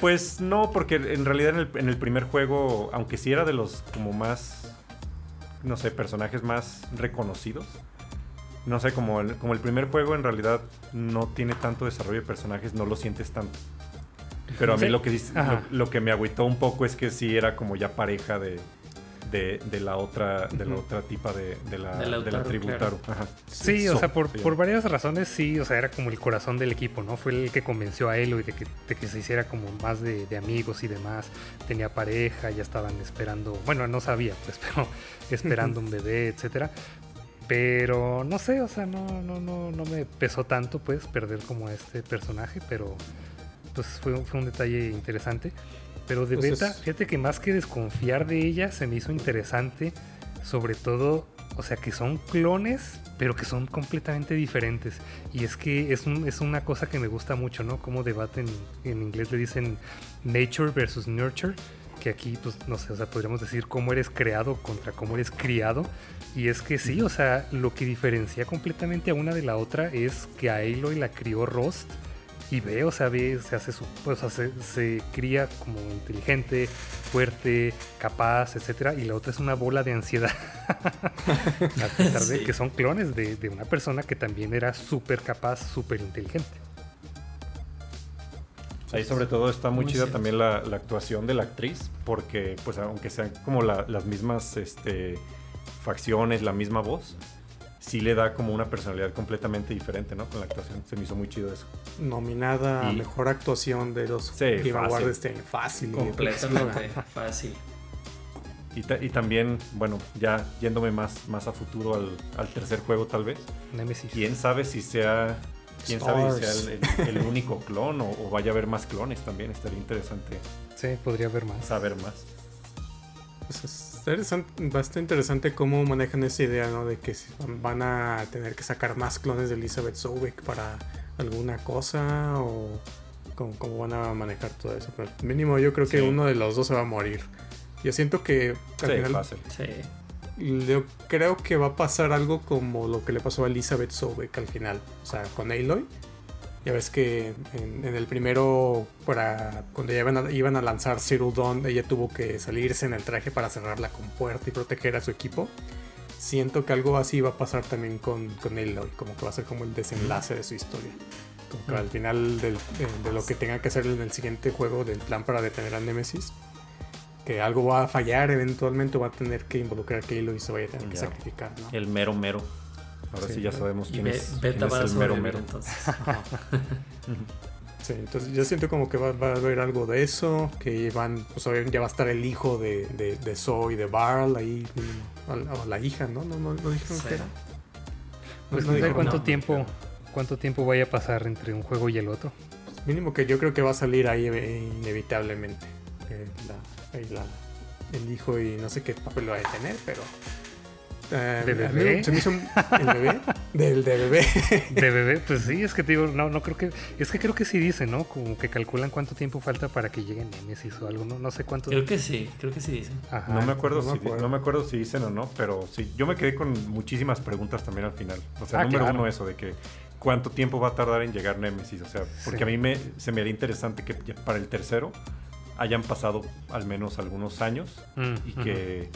Pues no, porque en realidad en el, en el primer juego, aunque sí era de los como más, no sé, personajes más reconocidos, no sé, como el, como el primer juego en realidad no tiene tanto desarrollo de personajes, no lo sientes tanto. Pero a mí Sí. lo que, lo, lo que me agüitó un poco es que sí era como ya pareja de, de, de la otra de la otra tipa de, de la, De de la Lautaro, tribu claro. Ajá. Sí, o So- sea, por, sí. por varias razones sí, o sea, era como el corazón del equipo, ¿no? Fue el que convenció a Elo de que, de que se hiciera como más de, de amigos y demás. Tenía pareja, ya estaban esperando, bueno, no sabía, pues, <laughs> pero esperando un bebé, etcétera. Pero no sé, o sea, no, no, no, no me pesó tanto, pues, perder como a este personaje, pero pues fue, un- fue un detalle interesante. Pero de Entonces- beta, fíjate que más que desconfiar de ella, se me hizo interesante, sobre todo, o sea, que son clones, pero que son completamente diferentes. Y es que es, un- es una cosa que me gusta mucho, ¿no? Como debaten, en inglés le dicen nature versus nurture, que aquí, pues, no sé, o sea, podríamos decir cómo eres creado contra cómo eres criado. Y es que sí, o sea, lo que diferencia completamente a una de la otra es que a Aloy la crió Rost y ve, o sea, ve, se hace su, pues, o sea, se, se cría como inteligente, fuerte, capaz, etcétera, y la otra es una bola de ansiedad. <laughs> a pesar de Sí. que son clones de, de una persona que también era súper capaz, súper inteligente. Ahí sobre todo está muy, Muy chida cierto. también la, la actuación de la actriz, porque pues aunque sean como la- las mismas este, facciones, la misma voz, sí le da como una personalidad completamente diferente, ¿no? Con la actuación. Se me hizo muy chido eso. Nominada a Y- mejor actuación de los Sí, Game fácil. Awards este año. Fácil. Completamente fácil. Y, ta- y también, bueno, ya yéndome más, más a futuro al, al tercer juego tal vez, Nemesis. quién sabe si sea... Quién sabe si sea el, el- el único clon o, o vaya a haber más clones también. Estaría interesante Sí, podría haber más. saber más. Pues es interesante- bastante interesante cómo manejan esa idea, ¿no? De que van a tener que sacar más clones de Elizabeth Sobeck para alguna cosa o cómo, cómo van a manejar todo eso. Pero mínimo yo creo que uno de los dos se va a morir. Yo siento que al Sí, final fácil. Sí. yo creo que va a pasar algo como lo que le pasó a Elizabeth Sobeck al final. O sea, con Aloy. Ya ves que en, en el primero, para cuando ya iban a, iban a lanzar Zero Dawn, ella tuvo que salirse en el traje para cerrar la compuerta y proteger a su equipo. Siento que algo así va a pasar también con, con Aloy, como que va a ser como el desenlace de su historia. Como que al final del- de, de lo que tenga que hacer en el siguiente juego del plan para detener a Nemesis, que algo va a fallar eventualmente, va a tener que involucrar que Aloy y se vaya a tener que sacrificar, ¿no? El mero mero. Ahora sí, Sí, ya sabemos Y quién Be- es, Beta quién es el mero mero. entonces. <laughs> Sí, entonces yo siento como que va, va a haber algo de eso, que van, pues ya va a estar el hijo de, de, de Zoe y de Barl ahí, mínimo, o, o la hija, ¿no? No, no, no dijeron Sí. que era. Pues no no sé cuánto no. tiempo, cuánto tiempo vaya a pasar entre un juego y el otro. Mínimo que yo creo que va a salir ahí eh, inevitablemente. eh, la- ahí la- el hijo y no sé qué papel lo va a tener, pero... eh, ¿De bebé? se me hizo un- ¿El bebé? Del de bebé. <laughs> De bebé, pues sí, es que te digo, no, no creo que, es que creo que sí dicen, ¿no? Como que calculan cuánto tiempo falta para que llegue Nemesis o algo, no, no sé cuánto. Creo que sí, creo que sí dicen. Ajá. No me acuerdo, no me si, acuerdo. no me acuerdo si dicen o no, pero sí, yo me quedé con muchísimas preguntas también al final. O sea, Ah, número claro. uno eso de que cuánto tiempo va a tardar en llegar Nemesis, o sea, porque Sí. a mí me, se me haría interesante que para el tercero hayan pasado al menos algunos años Mm, y ujú. que,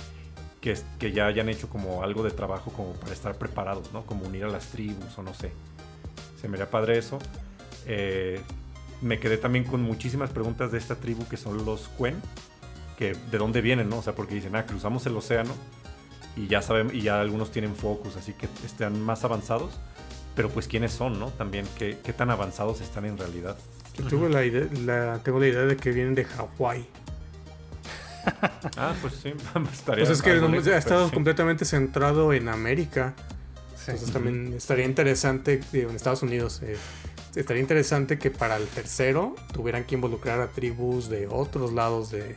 que ya hayan hecho como algo de trabajo como para estar preparados, ¿no? Como unir a las tribus o no sé. Se me haría padre eso. Eh, me quedé también con muchísimas preguntas de esta tribu que son los Quen, que de dónde vienen, ¿no? O sea, porque dicen, ah, cruzamos el océano y ya sabemos, y ya algunos tienen focus, así que están más avanzados. pero pues quiénes son, ¿no? También qué, tan avanzados están en realidad. Yo tuve la idea, tengo la idea de que vienen de Hawái. <laughs> Ah, pues sí, <laughs> estaría Pues es que no- ha estado sí. completamente centrado en América. Sí. Entonces también estaría interesante, digo, en Estados Unidos, eh, estaría interesante que para el tercero tuvieran que involucrar a tribus de otros lados de,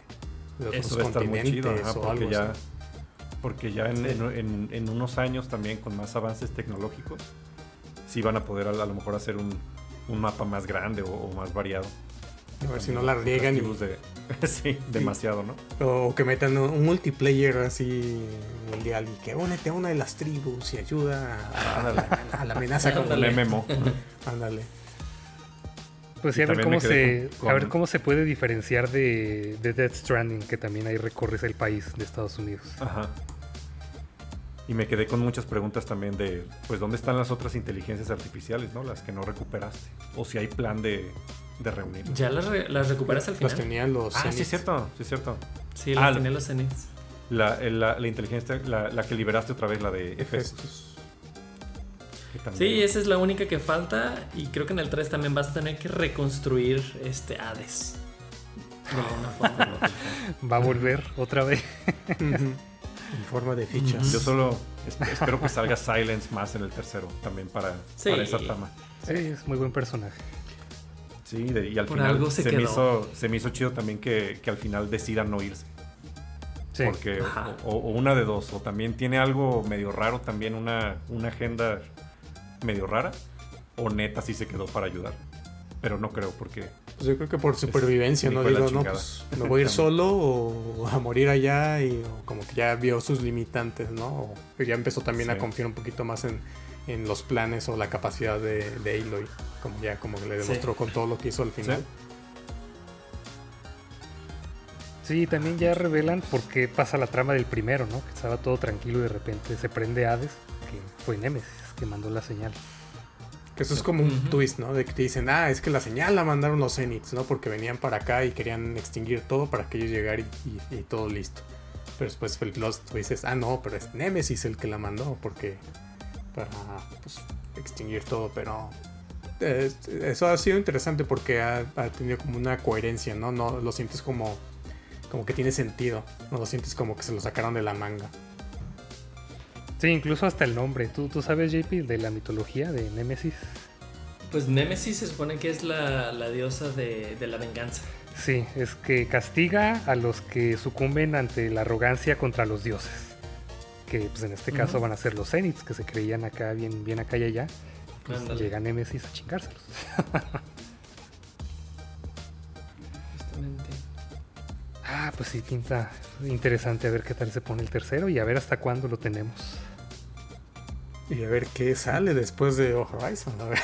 de otros Eso debe estar muy continentes chido, ajá, o porque algo ya, así. porque ya en, en- en- en unos años también con más avances tecnológicos, sí van a poder a, a lo mejor hacer un, un mapa más grande o, o más variado. A ver si no la riegan y- de, <laughs> sí, demasiado, ¿no? o que metan un, multiplayer así mundial y que únete a una de las tribus y ayuda a, Ándale. a la amenaza Un Ándale. MMO. <laughs> Ándale. Pues sí, a ver cómo se, con- a ver con- cómo se puede diferenciar de, de Death Stranding, que también ahí recorres el país de Estados Unidos. Ajá. Y me quedé con muchas preguntas también de, pues, ¿dónde están las otras inteligencias artificiales, no? Las que no recuperaste. O si hay plan de, de reunirlas. ¿Ya las, re- las recuperas al final? tenían los. Ah, sí, es cierto, sí, es cierto. Sí, Ah, las tenía los Zeniths. La, el- la, la inteligencia, la, la que liberaste otra vez, la de Efestos. Sí, esa es la única que falta. Y creo que en el 3 también vas a tener que reconstruir este Hades. De alguna forma. <laughs> Va a volver otra vez. En forma de fichas. Yo solo es- espero que salga Silence más en el tercero, también para, Sí. para esa trama. Sí, es muy buen personaje. Sí, de- y al Por final algo se se, me hizo, se me hizo chido también que, que al final decidan no irse. Sí. Porque, o, o una de dos, o también tiene algo medio raro, también una, una agenda medio rara, o neta sí se quedó para ayudar. Pero no creo, porque Pues yo creo que por supervivencia, ¿no? Digo, no, pues me voy a ir <laughs> solo o a morir allá y o como que ya vio sus limitantes, ¿no? O ya empezó también a confiar un poquito más en, en los planes o la capacidad de, de Aloy, como ya como que le Sí. demostró con todo lo que hizo al final. Sí, también ya revelan por qué pasa la trama del primero, ¿no? Que estaba todo tranquilo y de repente se prende Hades, que fue Nemesis, que mandó la señal. Que eso es como un twist, ¿no? De que te dicen, ah, es que la señal la mandaron los Zeniths, ¿no? Porque venían para acá y querían extinguir todo para que ellos llegaran y, y- y todo listo. Pero después Lost, tú dices, ah, no, pero es Nemesis el que la mandó, porque para pues, extinguir todo, pero eh, eso ha sido interesante porque ha, ha tenido como una coherencia, ¿no? No lo sientes como, como que tiene sentido, no lo sientes como que se lo sacaron de la manga. Sí, incluso hasta el nombre. ¿Tú, tú sabes, JP, de la mitología de Nemesis? Pues Nemesis se supone que es la, la diosa de, de la venganza. Sí, es que castiga a los que sucumben ante la arrogancia contra los dioses. Que pues en este caso van a ser los Zeniths, que se creían acá bien, bien acá y allá. Pues llega Nemesis a chingárselos. <laughs> Justamente. Ah, pues sí, pinta interesante a ver qué tal se pone el tercero y a ver hasta cuándo lo tenemos. Y a ver qué sale después de Horizon, a ver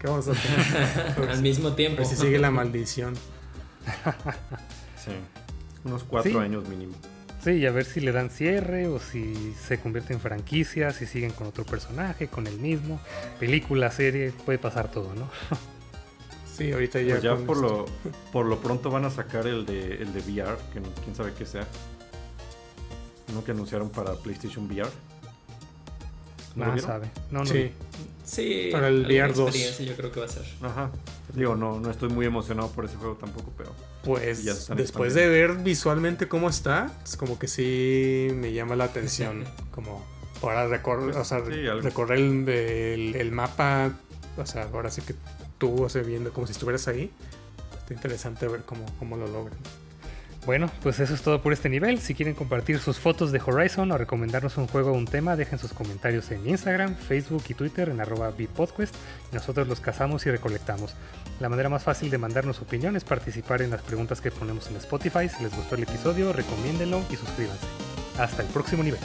qué vamos a tener. <laughs> Al mismo A tiempo. ver si sigue la maldición. <laughs> Sí. Unos cuatro Sí. años mínimo. Sí, y a ver si le dan cierre o si se convierte en franquicia, si siguen con otro personaje, con el mismo. Película, serie, puede pasar todo, ¿no? <laughs> Sí, ahorita ya. Pues ya por esto. lo, por lo pronto van a sacar el de, el de VR, que no- quién sabe qué sea. Uno que anunciaron para PlayStation VR. ¿No Nada sabe. No, no. Sí. Sí, Para el VR 2. experiencia yo creo que va a ser. Ajá. Digo, no, no estoy muy emocionado por ese juego tampoco, pero pues Ya después de ver visualmente cómo está, es como que sí me llama la atención. como para recorrer, o sea, Sí, recorrer el, el- el mapa, o sea, ahora sí que tú, o sea, viendo como si estuvieras ahí. Está interesante ver cómo, cómo lo logran. Bueno, pues eso es todo por este nivel. Si quieren compartir sus fotos de Horizon o recomendarnos un juego o un tema, dejen sus comentarios en Instagram, Facebook y Twitter en arroba bpodquest nosotros los cazamos y recolectamos. La manera más fácil de mandarnos opinión es participar en las preguntas que ponemos en Spotify. Si les gustó el episodio, recomiéndenlo y suscríbanse. Hasta el próximo nivel.